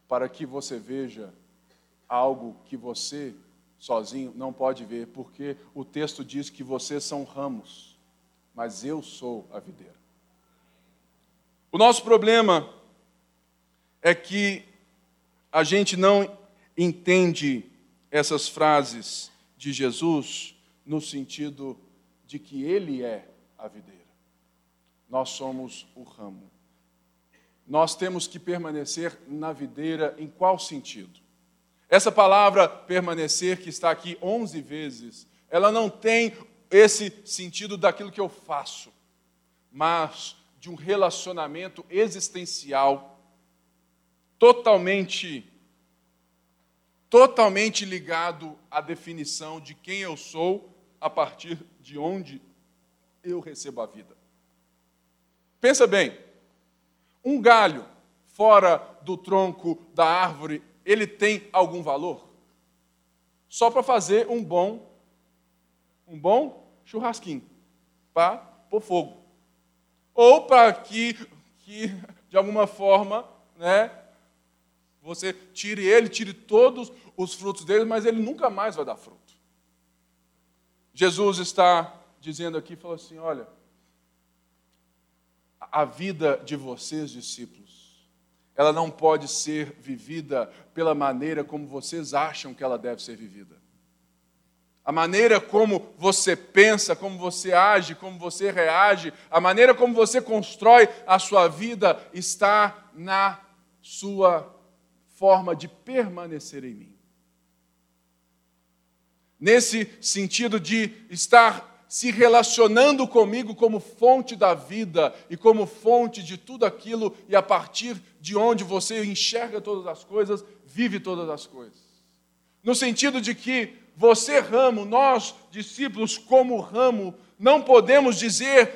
para que você veja algo que você sozinho não pode ver, porque o texto diz que vocês são ramos, mas eu sou a videira. O nosso problema é que a gente não entende essas frases de Jesus no sentido de que Ele é a videira nós somos o ramo. Nós temos que permanecer na videira em qual sentido? Essa palavra permanecer, que está aqui 11 vezes, ela não tem esse sentido daquilo que eu faço, mas de um relacionamento existencial totalmente totalmente ligado à definição de quem eu sou a partir de onde eu recebo a vida. Pensa bem, um galho fora do tronco da árvore, ele tem algum valor? Só para fazer um bom um bom churrasquinho para pôr fogo. Ou para que, que, de alguma forma, né, você tire ele, tire todos os frutos dele, mas ele nunca mais vai dar fruto. Jesus está dizendo aqui, falou assim, olha, a vida de vocês, discípulos, ela não pode ser vivida pela maneira como vocês acham que ela deve ser vivida. A maneira como você pensa, como você age, como você reage, a maneira como você constrói a sua vida está na sua forma de permanecer em mim. Nesse sentido de estar se relacionando comigo como fonte da vida e como fonte de tudo aquilo, e a partir de onde você enxerga todas as coisas, vive todas as coisas. No sentido de que você, ramo, nós, discípulos, como ramo, não podemos dizer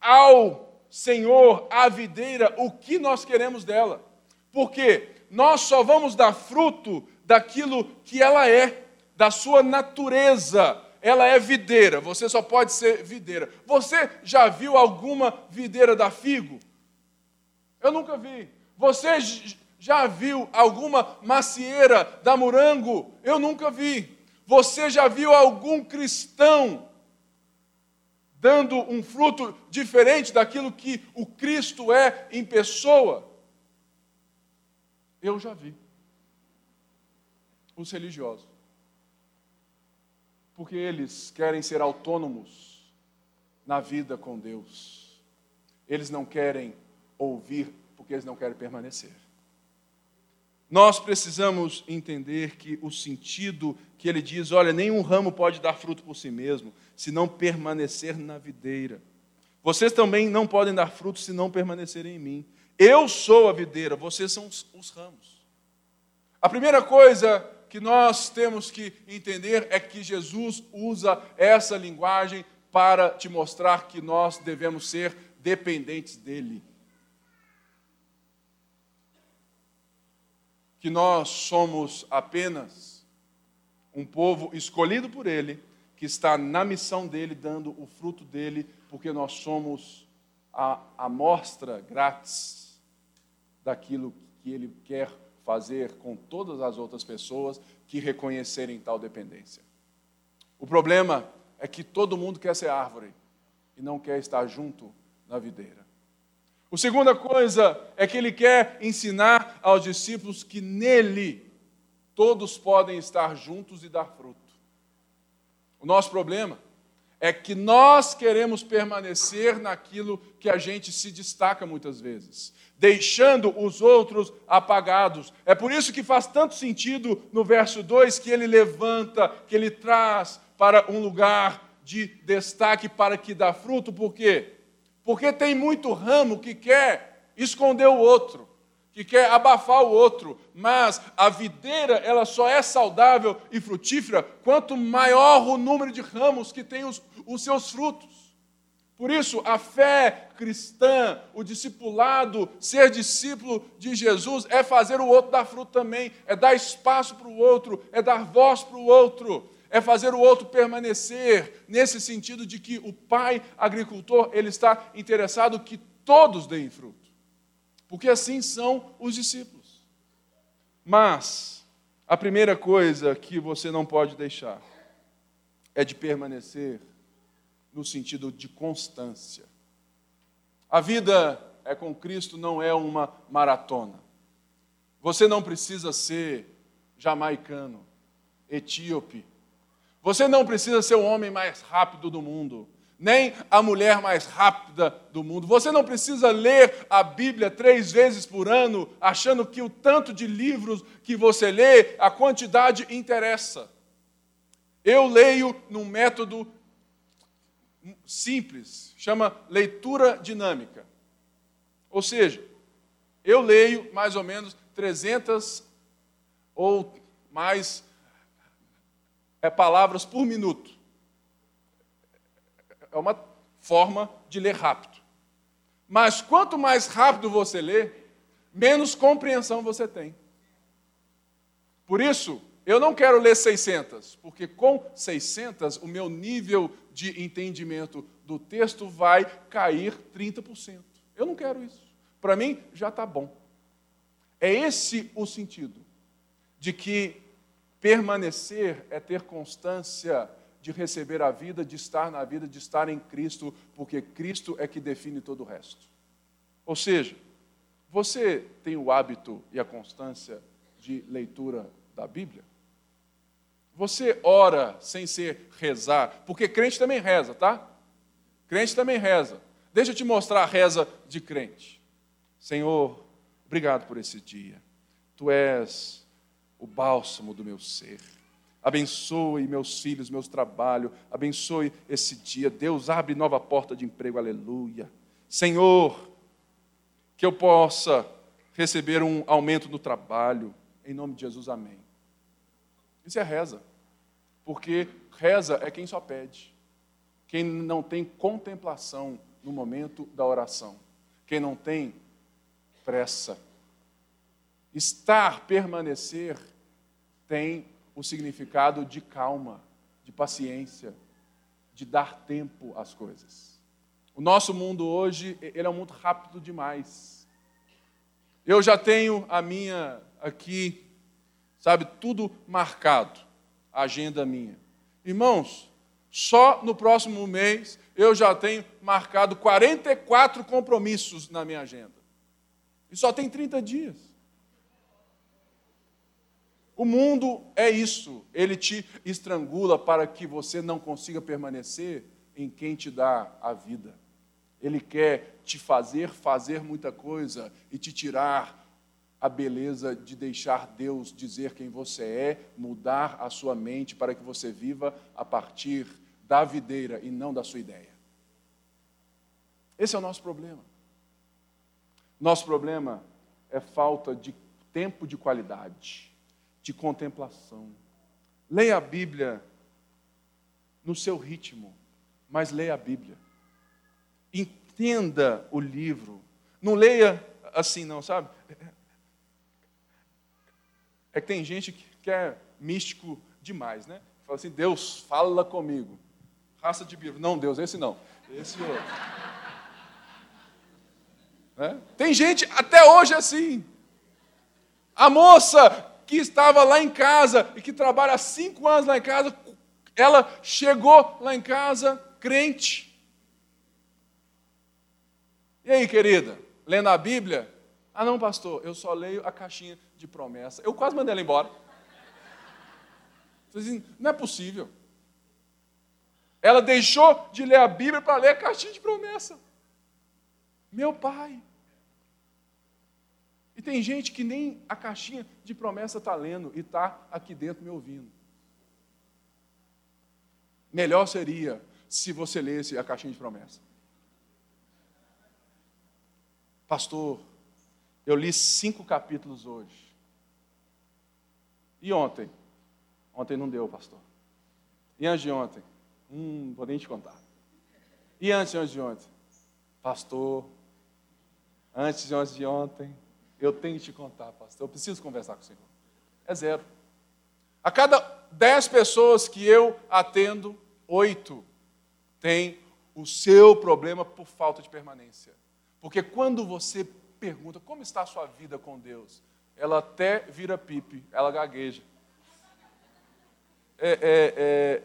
ao Senhor, à videira, o que nós queremos dela, porque nós só vamos dar fruto daquilo que ela é, da sua natureza, ela é videira, você só pode ser videira. Você já viu alguma videira da figo? Eu nunca vi. Você já viu alguma macieira da morango? Eu nunca vi. Você já viu algum cristão dando um fruto diferente daquilo que o Cristo é em pessoa? Eu já vi. Os religiosos. Porque eles querem ser autônomos na vida com Deus. Eles não querem ouvir porque eles não querem permanecer. Nós precisamos entender que o sentido que ele diz, olha, nenhum ramo pode dar fruto por si mesmo, se não permanecer na videira. Vocês também não podem dar fruto se não permanecerem em mim. Eu sou a videira, vocês são os, os ramos. A primeira coisa que nós temos que entender é que Jesus usa essa linguagem para te mostrar que nós devemos ser dependentes dele. que nós somos apenas um povo escolhido por Ele, que está na missão dele, dando o fruto dele, porque nós somos a amostra grátis daquilo que Ele quer fazer com todas as outras pessoas que reconhecerem tal dependência. O problema é que todo mundo quer ser árvore e não quer estar junto na videira. A segunda coisa é que ele quer ensinar aos discípulos que nele todos podem estar juntos e dar fruto. O nosso problema é que nós queremos permanecer naquilo que a gente se destaca muitas vezes, deixando os outros apagados. É por isso que faz tanto sentido no verso 2 que ele levanta, que ele traz para um lugar de destaque para que dá fruto, por quê? Porque tem muito ramo que quer esconder o outro, que quer abafar o outro, mas a videira ela só é saudável e frutífera quanto maior o número de ramos que tem os, os seus frutos. Por isso, a fé cristã, o discipulado, ser discípulo de Jesus, é fazer o outro dar fruto também, é dar espaço para o outro, é dar voz para o outro é fazer o outro permanecer, nesse sentido de que o pai agricultor, ele está interessado que todos deem fruto. Porque assim são os discípulos. Mas a primeira coisa que você não pode deixar é de permanecer no sentido de constância. A vida é com Cristo não é uma maratona. Você não precisa ser jamaicano, etíope, você não precisa ser o homem mais rápido do mundo, nem a mulher mais rápida do mundo. Você não precisa ler a Bíblia três vezes por ano, achando que o tanto de livros que você lê, a quantidade interessa. Eu leio num método simples, chama leitura dinâmica. Ou seja, eu leio mais ou menos 300 ou mais é, palavras por minuto. É uma forma de ler rápido. Mas quanto mais rápido você lê, menos compreensão você tem. Por isso, eu não quero ler 600, porque com 600 o meu nível de entendimento do texto vai cair 30%. Eu não quero isso. Para mim, já está bom. É esse o sentido de que Permanecer é ter constância de receber a vida, de estar na vida, de estar em Cristo, porque Cristo é que define todo o resto. Ou seja, você tem o hábito e a constância de leitura da Bíblia? Você ora sem ser rezar, porque crente também reza, tá? Crente também reza. Deixa eu te mostrar a reza de crente. Senhor, obrigado por esse dia. Tu és o bálsamo do meu ser. Abençoe meus filhos, meus trabalhos, abençoe esse dia. Deus abre nova porta de emprego, aleluia. Senhor, que eu possa receber um aumento no trabalho, em nome de Jesus, amém. Isso é reza, porque reza é quem só pede, quem não tem contemplação no momento da oração, quem não tem pressa. Estar, permanecer, tem o significado de calma, de paciência, de dar tempo às coisas. O nosso mundo hoje, ele é um mundo rápido demais. Eu já tenho a minha aqui, sabe, tudo marcado, a agenda minha. Irmãos, Só no próximo mês eu já tenho marcado 44 compromissos na minha agenda. E só tem 30 dias. O mundo é isso, ele te estrangula para que você não consiga permanecer em quem te dá a vida. Ele quer te fazer fazer muita coisa e te tirar a beleza de deixar Deus dizer quem você é, mudar a sua mente para que você viva a partir da videira e não da sua ideia. Esse é o nosso problema. Nosso problema é falta de tempo de qualidade, de contemplação. Leia a Bíblia no seu ritmo, mas leia a Bíblia. Entenda o livro. Não leia assim, não, sabe? É que tem gente que é místico demais, né? Fala assim, Deus, fala comigo. Raça de Bíblia. Não, Deus, esse não. Esse outro. Né? Tem gente até hoje assim. A moça que estava lá em casa e que trabalha há cinco anos lá em casa, ela chegou lá em casa crente. E aí, querida, lendo a Bíblia? Ah, não, pastor, eu só leio a caixinha de promessa. Eu quase mandei ela embora. Não é possível. Ela deixou de ler a Bíblia para ler a caixinha de promessa. Meu pai. Tem gente que nem a caixinha de promessa está lendo e está aqui dentro me ouvindo. Melhor seria se você lesse a caixinha de promessa. Pastor, eu li cinco capítulos hoje. E ontem? Ontem não deu, pastor. E antes de ontem? Hum, vou nem te contar. E antes de, antes de ontem? Pastor, antes antes de ontem, eu tenho que te contar, pastor. Eu preciso conversar com o Senhor. É zero. A cada dez pessoas que eu atendo, oito têm o seu problema por falta de permanência. Porque quando você pergunta como está a sua vida com Deus, ela até vira pipe, ela gagueja. É, é, é,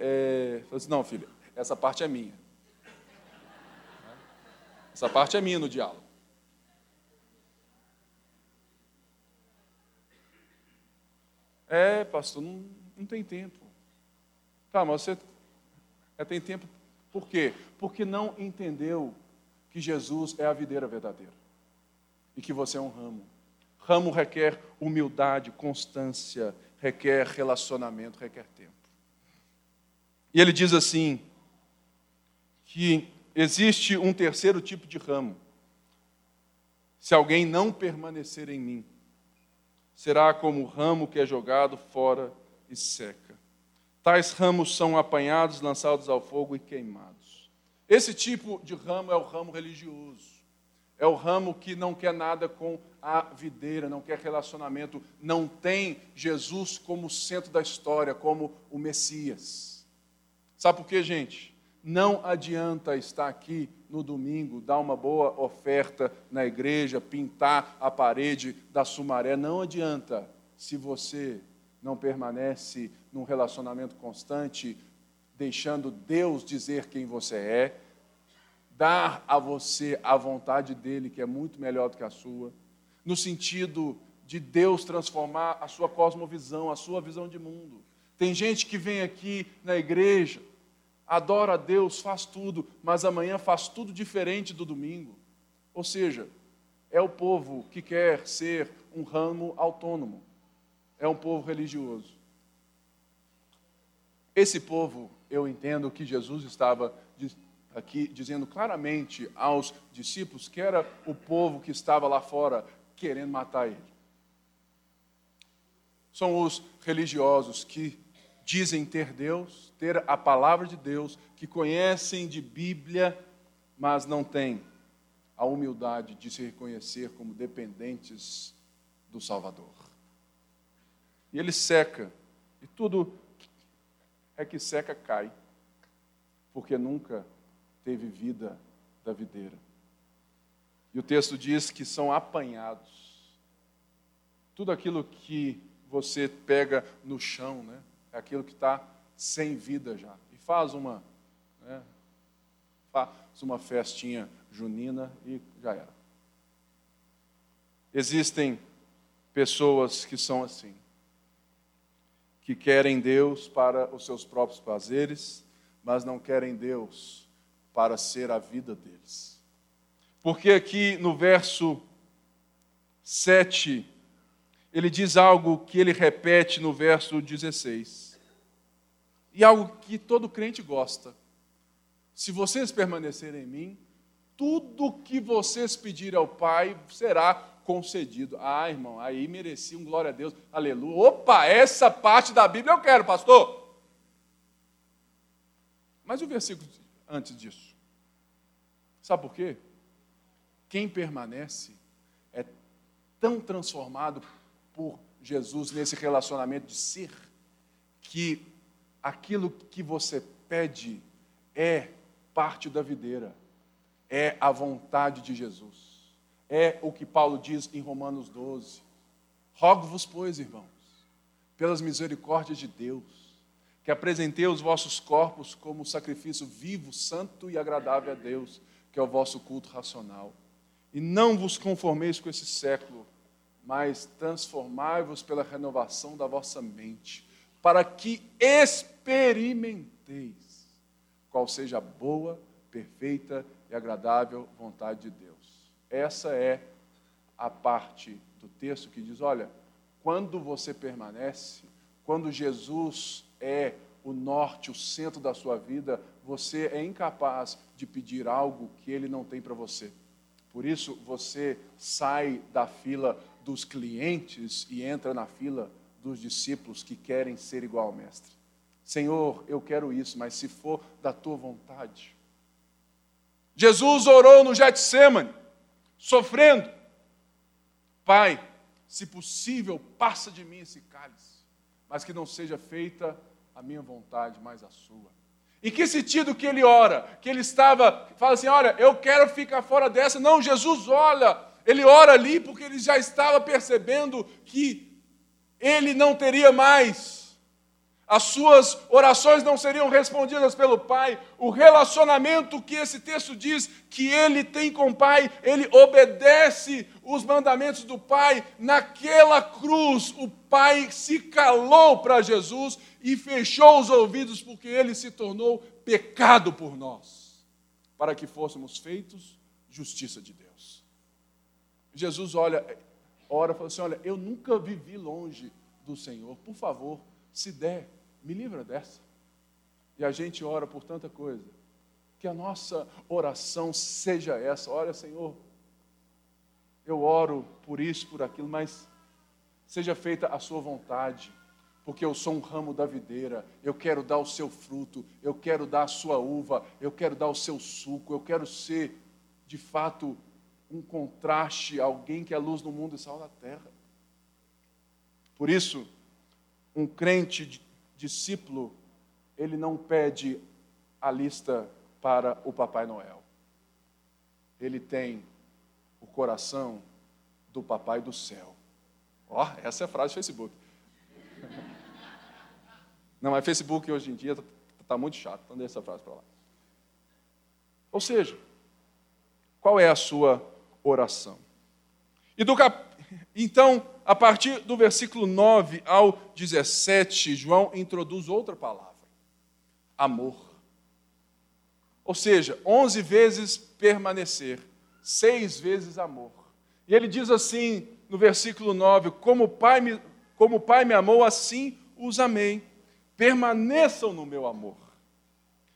é. Assim, não, filha, essa parte é minha. Essa parte é minha no diálogo. É, pastor, não, não tem tempo. Tá, mas você é, tem tempo por quê? Porque não entendeu que Jesus é a videira verdadeira e que você é um ramo. Ramo requer humildade, constância, requer relacionamento, requer tempo. E ele diz assim: que existe um terceiro tipo de ramo. Se alguém não permanecer em mim, será como o ramo que é jogado fora e seca. Tais ramos são apanhados, lançados ao fogo e queimados. Esse tipo de ramo é o ramo religioso. É o ramo que não quer nada com a videira, não quer relacionamento, não tem Jesus como centro da história, como o Messias. Sabe por quê, gente? Não adianta estar aqui no domingo, dar uma boa oferta na igreja, pintar a parede da Sumaré. Não adianta se você não permanece num relacionamento constante, deixando Deus dizer quem você é, dar a você a vontade dele, que é muito melhor do que a sua, no sentido de Deus transformar a sua cosmovisão, a sua visão de mundo. Tem gente que vem aqui na igreja adora a Deus, faz tudo, mas amanhã faz tudo diferente do domingo. Ou seja, é o povo que quer ser um ramo autônomo, é um povo religioso. Esse povo, eu entendo que Jesus estava aqui dizendo claramente aos discípulos que era o povo que estava lá fora querendo matar ele. São os religiosos que dizem ter Deus, ter a palavra de Deus, que conhecem de Bíblia, mas não têm a humildade de se reconhecer como dependentes do Salvador. E ele seca, e tudo é que seca cai, porque nunca teve vida da videira. E o texto diz que são apanhados. Tudo aquilo que você pega no chão, né? É aquilo que está sem vida já. E faz uma Né? Faz uma festinha junina e já era. Existem pessoas que são assim, que querem Deus para os seus próprios prazeres, mas não querem Deus para ser a vida deles. Porque aqui no verso 7, ele diz algo que ele repete no verso 16. E algo que todo crente gosta. Se vocês permanecerem em mim, tudo que vocês pedirem ao Pai será concedido. Ah, irmão, aí merecia um glória a Deus, aleluia. Opa, essa parte da Bíblia eu quero, pastor. Mas o versículo antes disso. Sabe por quê? Quem permanece é tão transformado por Jesus nesse relacionamento de ser, que aquilo que você pede é parte da videira, é a vontade de Jesus. É o que Paulo diz em Romanos 12. Rogo-vos, pois, irmãos, pelas misericórdias de Deus, que apresentei os vossos corpos como sacrifício vivo, santo e agradável a Deus, que é o vosso culto racional. E não vos conformeis com esse século, mas transformai-vos pela renovação da vossa mente, para que experimenteis qual seja a boa, perfeita e agradável vontade de Deus. Essa é a parte do texto que diz: olha, quando você permanece, quando Jesus é o norte, o centro da sua vida, você é incapaz de pedir algo que ele não tem para você. Por isso, você sai da fila dos clientes e entra na fila dos discípulos que querem ser igual ao Mestre. Senhor, eu quero isso, mas se for da tua vontade. Jesus orou no Getsemane, sofrendo. Pai, se possível, passa de mim esse cálice, mas que não seja feita a minha vontade, mas a sua. Em que sentido que ele ora? Que ele estava, fala assim: olha, eu quero ficar fora dessa. Não, Jesus olha, ele ora ali porque ele já estava percebendo que ele não teria mais. As suas orações não seriam respondidas pelo Pai. O relacionamento que esse texto diz que ele tem com o Pai, ele obedece os mandamentos do Pai. Naquela cruz, o Pai se calou para Jesus e fechou os ouvidos porque ele se tornou pecado por nós, para que fôssemos feitos justiça de Deus. Jesus olha, ora fala assim: Olha, eu nunca vivi longe do Senhor, por favor, se der, me livra dessa. E a gente ora por tanta coisa, que a nossa oração seja essa: Olha, Senhor, eu oro por isso, por aquilo, mas seja feita a Sua vontade porque eu sou um ramo da videira, eu quero dar o seu fruto, eu quero dar a sua uva, eu quero dar o seu suco, eu quero ser, de fato, um contraste, alguém que é luz no mundo e sal da terra. Por isso, um crente discípulo, ele não pede a lista para o Papai Noel. Ele tem o coração do Papai do céu. Ó, oh, essa é a frase do Facebook. Não, mas Facebook hoje em dia está tá muito chato, então deixa essa frase para lá. Ou seja, qual é a sua oração? E do cap... Então, a partir do versículo 9 ao 17, João introduz outra palavra: amor. Ou seja, 11 vezes permanecer, seis vezes amor. E ele diz assim no versículo 9: Como o Pai me, como o pai me amou, assim os amei permaneçam no meu amor.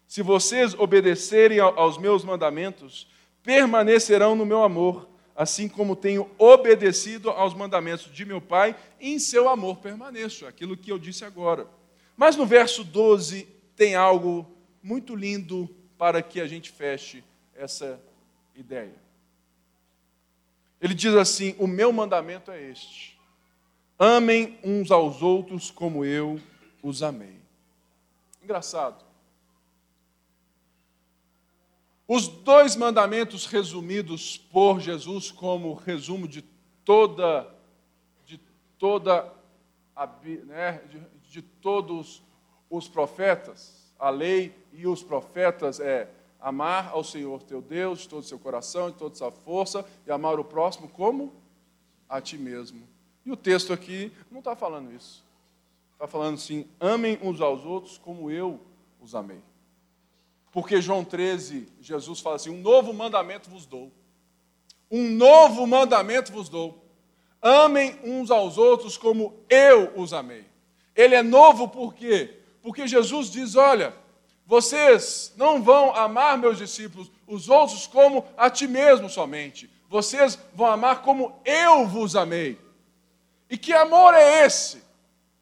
Se vocês obedecerem aos meus mandamentos, permanecerão no meu amor, assim como tenho obedecido aos mandamentos de meu Pai, em seu amor permaneço, aquilo que eu disse agora. Mas no verso 12 tem algo muito lindo para que a gente feche essa ideia. Ele diz assim: O meu mandamento é este: amem uns aos outros como eu os amei. Engraçado. Os dois mandamentos resumidos por Jesus como resumo de toda de toda a, né, de, de todos os profetas, a lei e os profetas é amar ao Senhor teu Deus de todo o seu coração, de toda a sua força, e amar o próximo como a ti mesmo. E o texto aqui não está falando isso. Está falando assim: amem uns aos outros como eu os amei. Porque João 13, Jesus fala assim: um novo mandamento vos dou. Um novo mandamento vos dou. Amem uns aos outros como eu os amei. Ele é novo por quê? Porque Jesus diz: olha, vocês não vão amar meus discípulos, os outros, como a ti mesmo somente. Vocês vão amar como eu vos amei. E que amor é esse?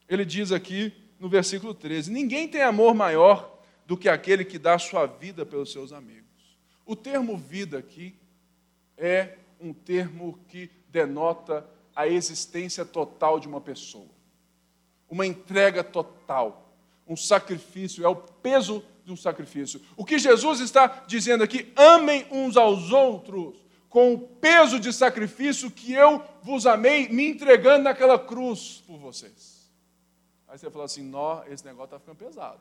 Ele diz aqui no versículo 13: Ninguém tem amor maior do que aquele que dá sua vida pelos seus amigos. O termo vida aqui é um termo que denota a existência total de uma pessoa, uma entrega total, um sacrifício, é o peso de um sacrifício. O que Jesus está dizendo aqui, amem uns aos outros com o peso de sacrifício que eu vos amei, me entregando naquela cruz por vocês. Aí você fala assim: nó, esse negócio está ficando pesado.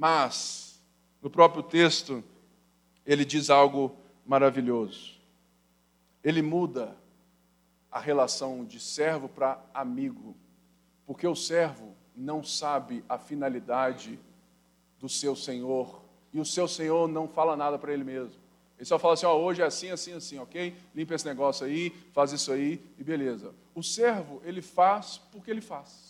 Mas, no próprio texto, ele diz algo maravilhoso. Ele muda a relação de servo para amigo, porque o servo não sabe a finalidade do seu senhor, e o seu senhor não fala nada para ele mesmo. Ele só fala assim: ó, hoje é assim, assim, assim, ok? Limpa esse negócio aí, faz isso aí e beleza. O servo, ele faz porque ele faz.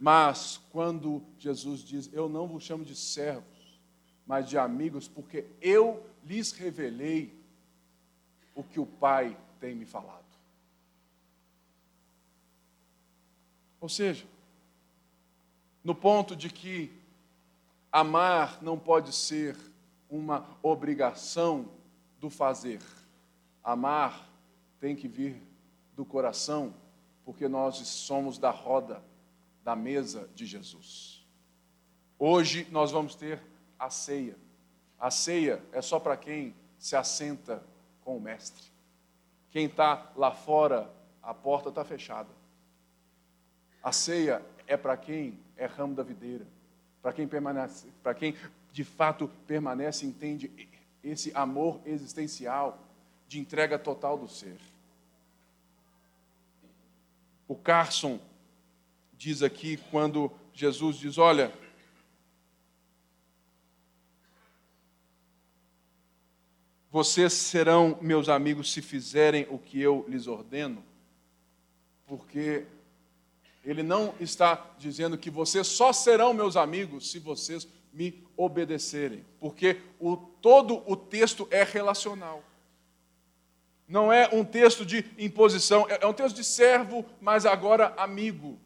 Mas quando Jesus diz: Eu não vos chamo de servos, mas de amigos, porque eu lhes revelei o que o Pai tem me falado. Ou seja, no ponto de que Amar não pode ser uma obrigação do fazer. Amar tem que vir do coração, porque nós somos da roda, da mesa de Jesus. Hoje nós vamos ter a ceia. A ceia é só para quem se assenta com o Mestre. Quem está lá fora, a porta está fechada. A ceia é para quem é ramo da videira para quem permanece, para quem de fato permanece, entende esse amor existencial de entrega total do ser. O Carson diz aqui quando Jesus diz: Olha, vocês serão meus amigos se fizerem o que eu lhes ordeno, porque ele não está dizendo que vocês só serão meus amigos se vocês me obedecerem, porque o, todo o texto é relacional. Não é um texto de imposição, é, é um texto de servo, mas agora amigo.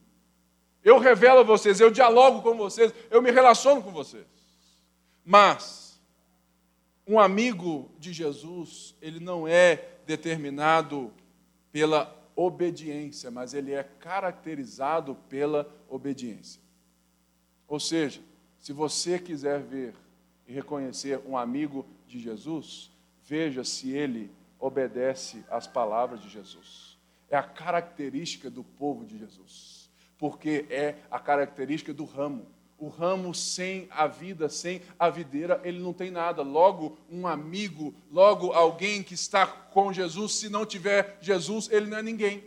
Eu revelo a vocês, eu dialogo com vocês, eu me relaciono com vocês. Mas um amigo de Jesus, ele não é determinado pela obediência, mas ele é caracterizado pela obediência. Ou seja, se você quiser ver e reconhecer um amigo de Jesus, veja se ele obedece às palavras de Jesus. É a característica do povo de Jesus, porque é a característica do ramo. O ramo sem a vida, sem a videira, ele não tem nada. Logo, um amigo, logo alguém que está com Jesus, se não tiver Jesus, ele não é ninguém.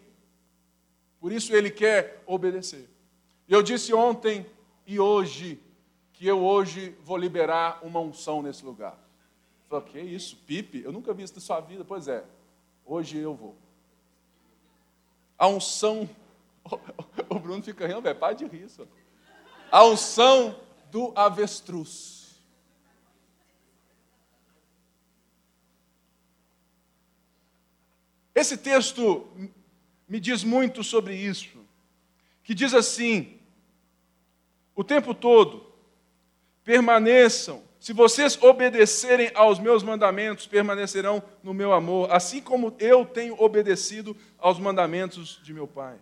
Por isso ele quer obedecer. Eu disse ontem e hoje que eu hoje vou liberar uma unção nesse lugar. Falei, que isso, Pipe? Eu nunca vi isso na sua vida. Pois é, hoje eu vou. A unção. O Bruno fica rindo, velho, para de rir. A unção do avestruz. Esse texto me diz muito sobre isso, que diz assim: o tempo todo, permaneçam, se vocês obedecerem aos meus mandamentos, permanecerão no meu amor, assim como eu tenho obedecido aos mandamentos de meu Pai.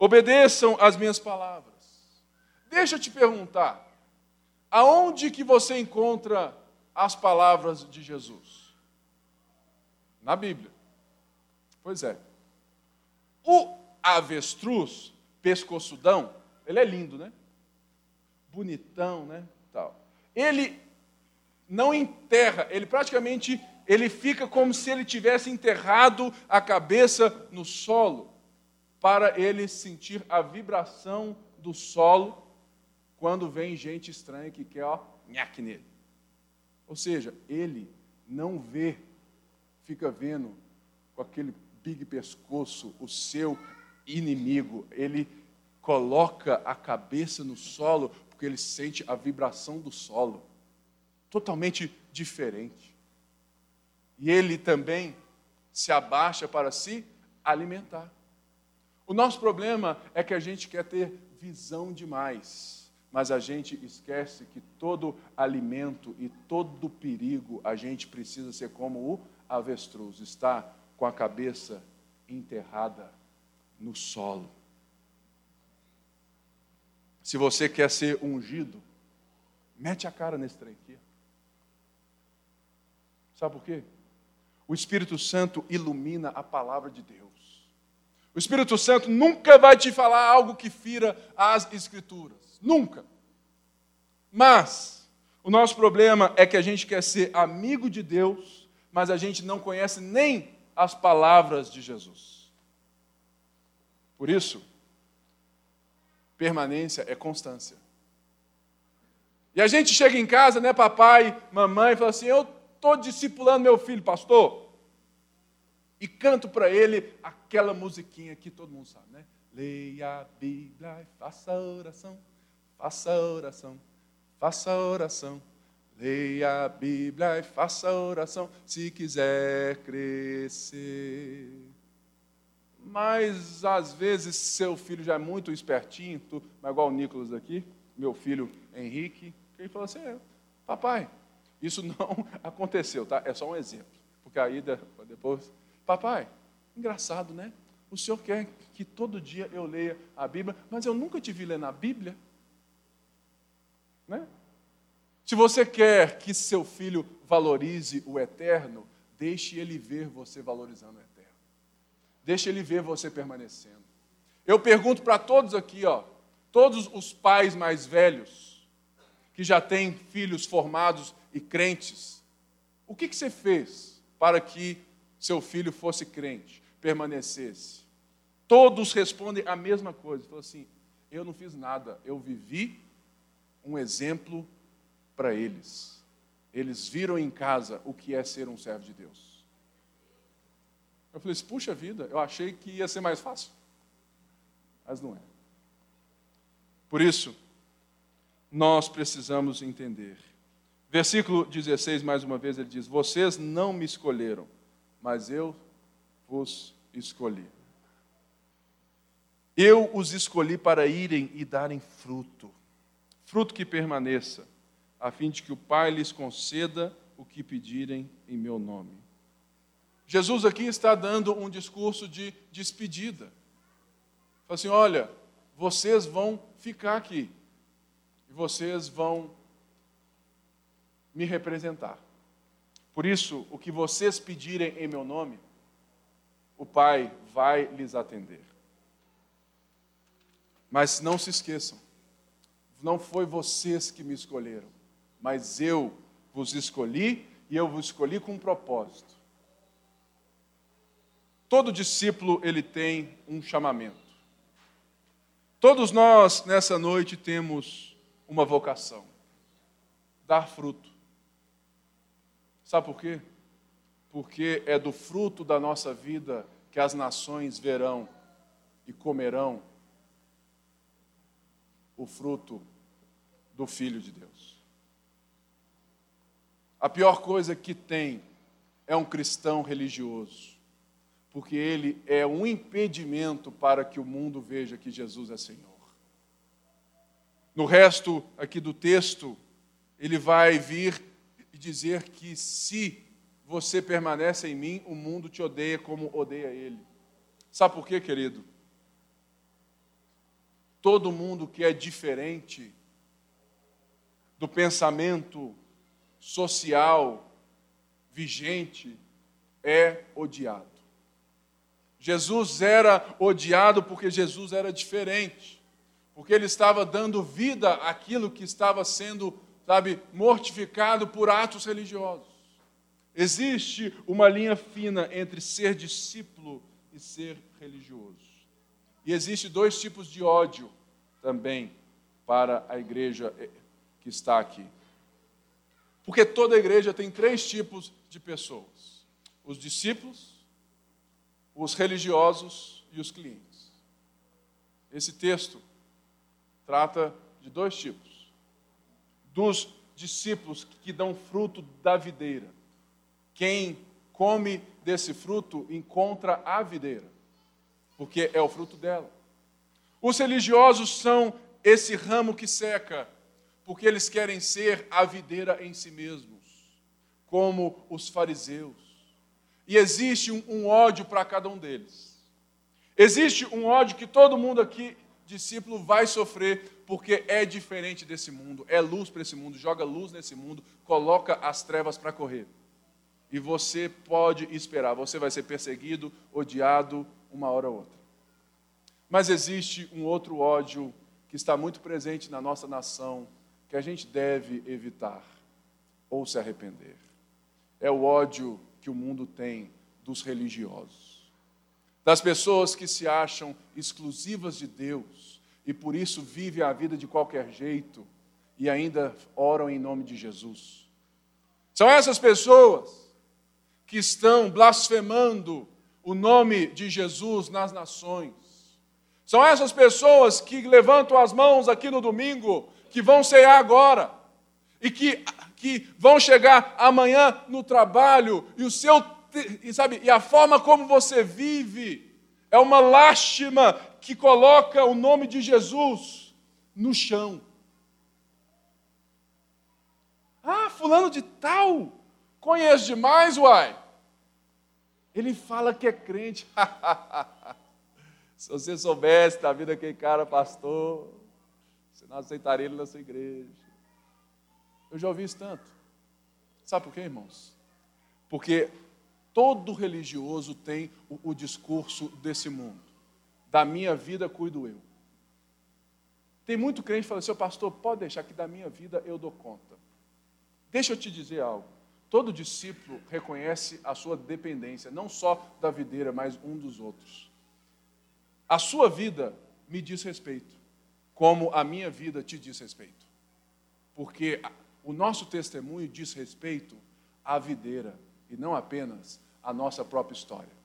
Obedeçam as minhas palavras. Deixa eu te perguntar, aonde que você encontra as palavras de Jesus? Na Bíblia. Pois é. O avestruz, pescoçudão, ele é lindo, né? bonitão, né? Tal. Ele não enterra, ele praticamente ele fica como se ele tivesse enterrado a cabeça no solo, para ele sentir a vibração do solo quando vem gente estranha que quer, ó, nhaque nele. Ou seja, ele não vê, fica vendo com aquele big pescoço o seu inimigo. Ele coloca a cabeça no solo porque ele sente a vibração do solo. Totalmente diferente. E ele também se abaixa para se alimentar. O nosso problema é que a gente quer ter visão demais, mas a gente esquece que todo alimento e todo perigo a gente precisa ser como o avestruz, está com a cabeça enterrada no solo. Se você quer ser ungido, mete a cara nesse trem aqui. Sabe por quê? O Espírito Santo ilumina a palavra de Deus. Espírito Santo nunca vai te falar algo que fira as Escrituras. Nunca. Mas, o nosso problema é que a gente quer ser amigo de Deus, mas a gente não conhece nem as palavras de Jesus. Por isso, permanência é constância. E a gente chega em casa, né, papai, mamãe, e fala assim: Eu estou discipulando meu filho, pastor e canto para ele aquela musiquinha que todo mundo sabe, né? Leia a Bíblia e faça oração, faça oração, faça oração. Leia a Bíblia e faça oração se quiser crescer. Mas às vezes seu filho já é muito espertinho, tu, igual o Nicolas aqui, meu filho Henrique, ele falou assim: é, papai, isso não aconteceu, tá? É só um exemplo, porque aí depois Papai, engraçado, né? O senhor quer que todo dia eu leia a Bíblia, mas eu nunca te vi ler na Bíblia. Né? Se você quer que seu filho valorize o eterno, deixe ele ver você valorizando o eterno. Deixe ele ver você permanecendo. Eu pergunto para todos aqui, ó, todos os pais mais velhos, que já têm filhos formados e crentes, o que, que você fez para que seu filho fosse crente, permanecesse. Todos respondem a mesma coisa. Falou assim: eu não fiz nada, eu vivi um exemplo para eles. Eles viram em casa o que é ser um servo de Deus. Eu falei assim, puxa vida, eu achei que ia ser mais fácil. Mas não é. Por isso, nós precisamos entender. Versículo 16, mais uma vez, ele diz: Vocês não me escolheram mas eu vos escolhi. Eu os escolhi para irem e darem fruto, fruto que permaneça, a fim de que o Pai lhes conceda o que pedirem em meu nome. Jesus aqui está dando um discurso de despedida. Fala assim: olha, vocês vão ficar aqui, e vocês vão me representar. Por isso, o que vocês pedirem em meu nome, o Pai vai lhes atender. Mas não se esqueçam, não foi vocês que me escolheram, mas eu vos escolhi e eu vos escolhi com um propósito. Todo discípulo ele tem um chamamento. Todos nós nessa noite temos uma vocação: dar fruto. Sabe por quê? Porque é do fruto da nossa vida que as nações verão e comerão o fruto do Filho de Deus. A pior coisa que tem é um cristão religioso, porque ele é um impedimento para que o mundo veja que Jesus é Senhor. No resto aqui do texto, ele vai vir e dizer que se você permanece em mim, o mundo te odeia como odeia ele. Sabe por quê, querido? Todo mundo que é diferente do pensamento social vigente é odiado. Jesus era odiado porque Jesus era diferente porque ele estava dando vida àquilo que estava sendo, sabe, mortificado por atos religiosos. Existe uma linha fina entre ser discípulo e ser religioso. E existe dois tipos de ódio também para a igreja eh, que está aqui. Porque toda igreja tem três tipos de pessoas: os discípulos, os religiosos e os clientes. Esse texto trata de dois tipos: dos discípulos que dão fruto da videira. Quem come desse fruto encontra a videira, porque é o fruto dela. Os religiosos são esse ramo que seca, porque eles querem ser a videira em si mesmos, como os fariseus. E existe um, ódio para cada um deles. Existe um ódio que todo mundo aqui, discípulo, vai sofrer, porque é diferente desse mundo, é luz para esse mundo, joga luz nesse mundo, coloca as trevas para correr. E você pode esperar, você vai ser perseguido, odiado, uma hora ou outra. Mas existe um outro ódio que está muito presente na nossa nação, que a gente deve evitar ou se arrepender. É o ódio que o mundo tem dos religiosos, das pessoas que se acham exclusivas de Deus e por isso vivem a vida de qualquer jeito e ainda oram em nome de Jesus. São essas pessoas que estão blasfemando o nome de Jesus nas nações são essas pessoas que levantam as mãos aqui no domingo, que vão cear agora, e que, que vão chegar amanhã no trabalho, e o seu, e sabe, e a forma como você vive é uma lástima que coloca o nome de Jesus no chão. Ah, fulano de tal, conheço demais, uai. Ele fala que é crente. Se você soubesse da vida daquele cara, pastor, você não aceitaria ele na sua igreja. Eu já ouvi isso tanto. Sabe por quê, irmãos? Porque todo religioso tem o, o discurso desse mundo. Da minha vida cuido eu. Tem muito crente que fala assim, pastor, pode deixar que da minha vida eu dou conta. Deixa eu te dizer algo. Todo discípulo reconhece a sua dependência, não só da videira, mas um dos outros. A sua vida me diz respeito, como a minha vida te diz respeito. Porque o nosso testemunho diz respeito à videira e não apenas à nossa própria história.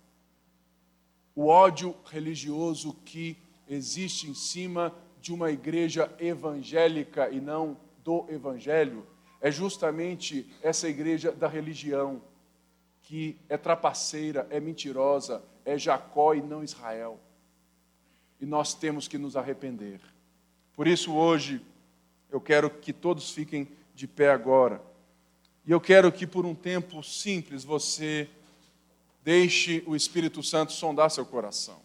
O ódio religioso que existe em cima de uma igreja evangélica e não do evangelho é justamente essa igreja da religião que é trapaceira, é mentirosa, é Jacó e não Israel e nós temos que nos arrepender. Por isso, hoje, eu quero que todos fiquem de pé agora. E eu quero que, por um tempo simples, você deixe o Espírito Santo sondar seu coração.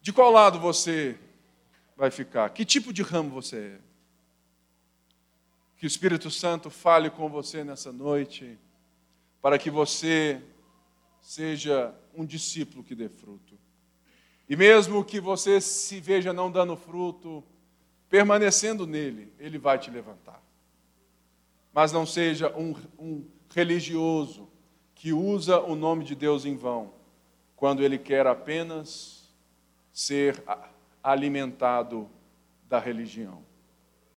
De qual lado você vai ficar? Que tipo de ramo você é? Que o Espírito Santo fale com você nessa noite, para que você seja um discípulo que dê fruto. E mesmo que você se veja não dando fruto, permanecendo nele, ele vai te levantar. Mas não seja um, um religioso que usa o nome de Deus em vão, quando ele quer apenas ser alimentado da religião.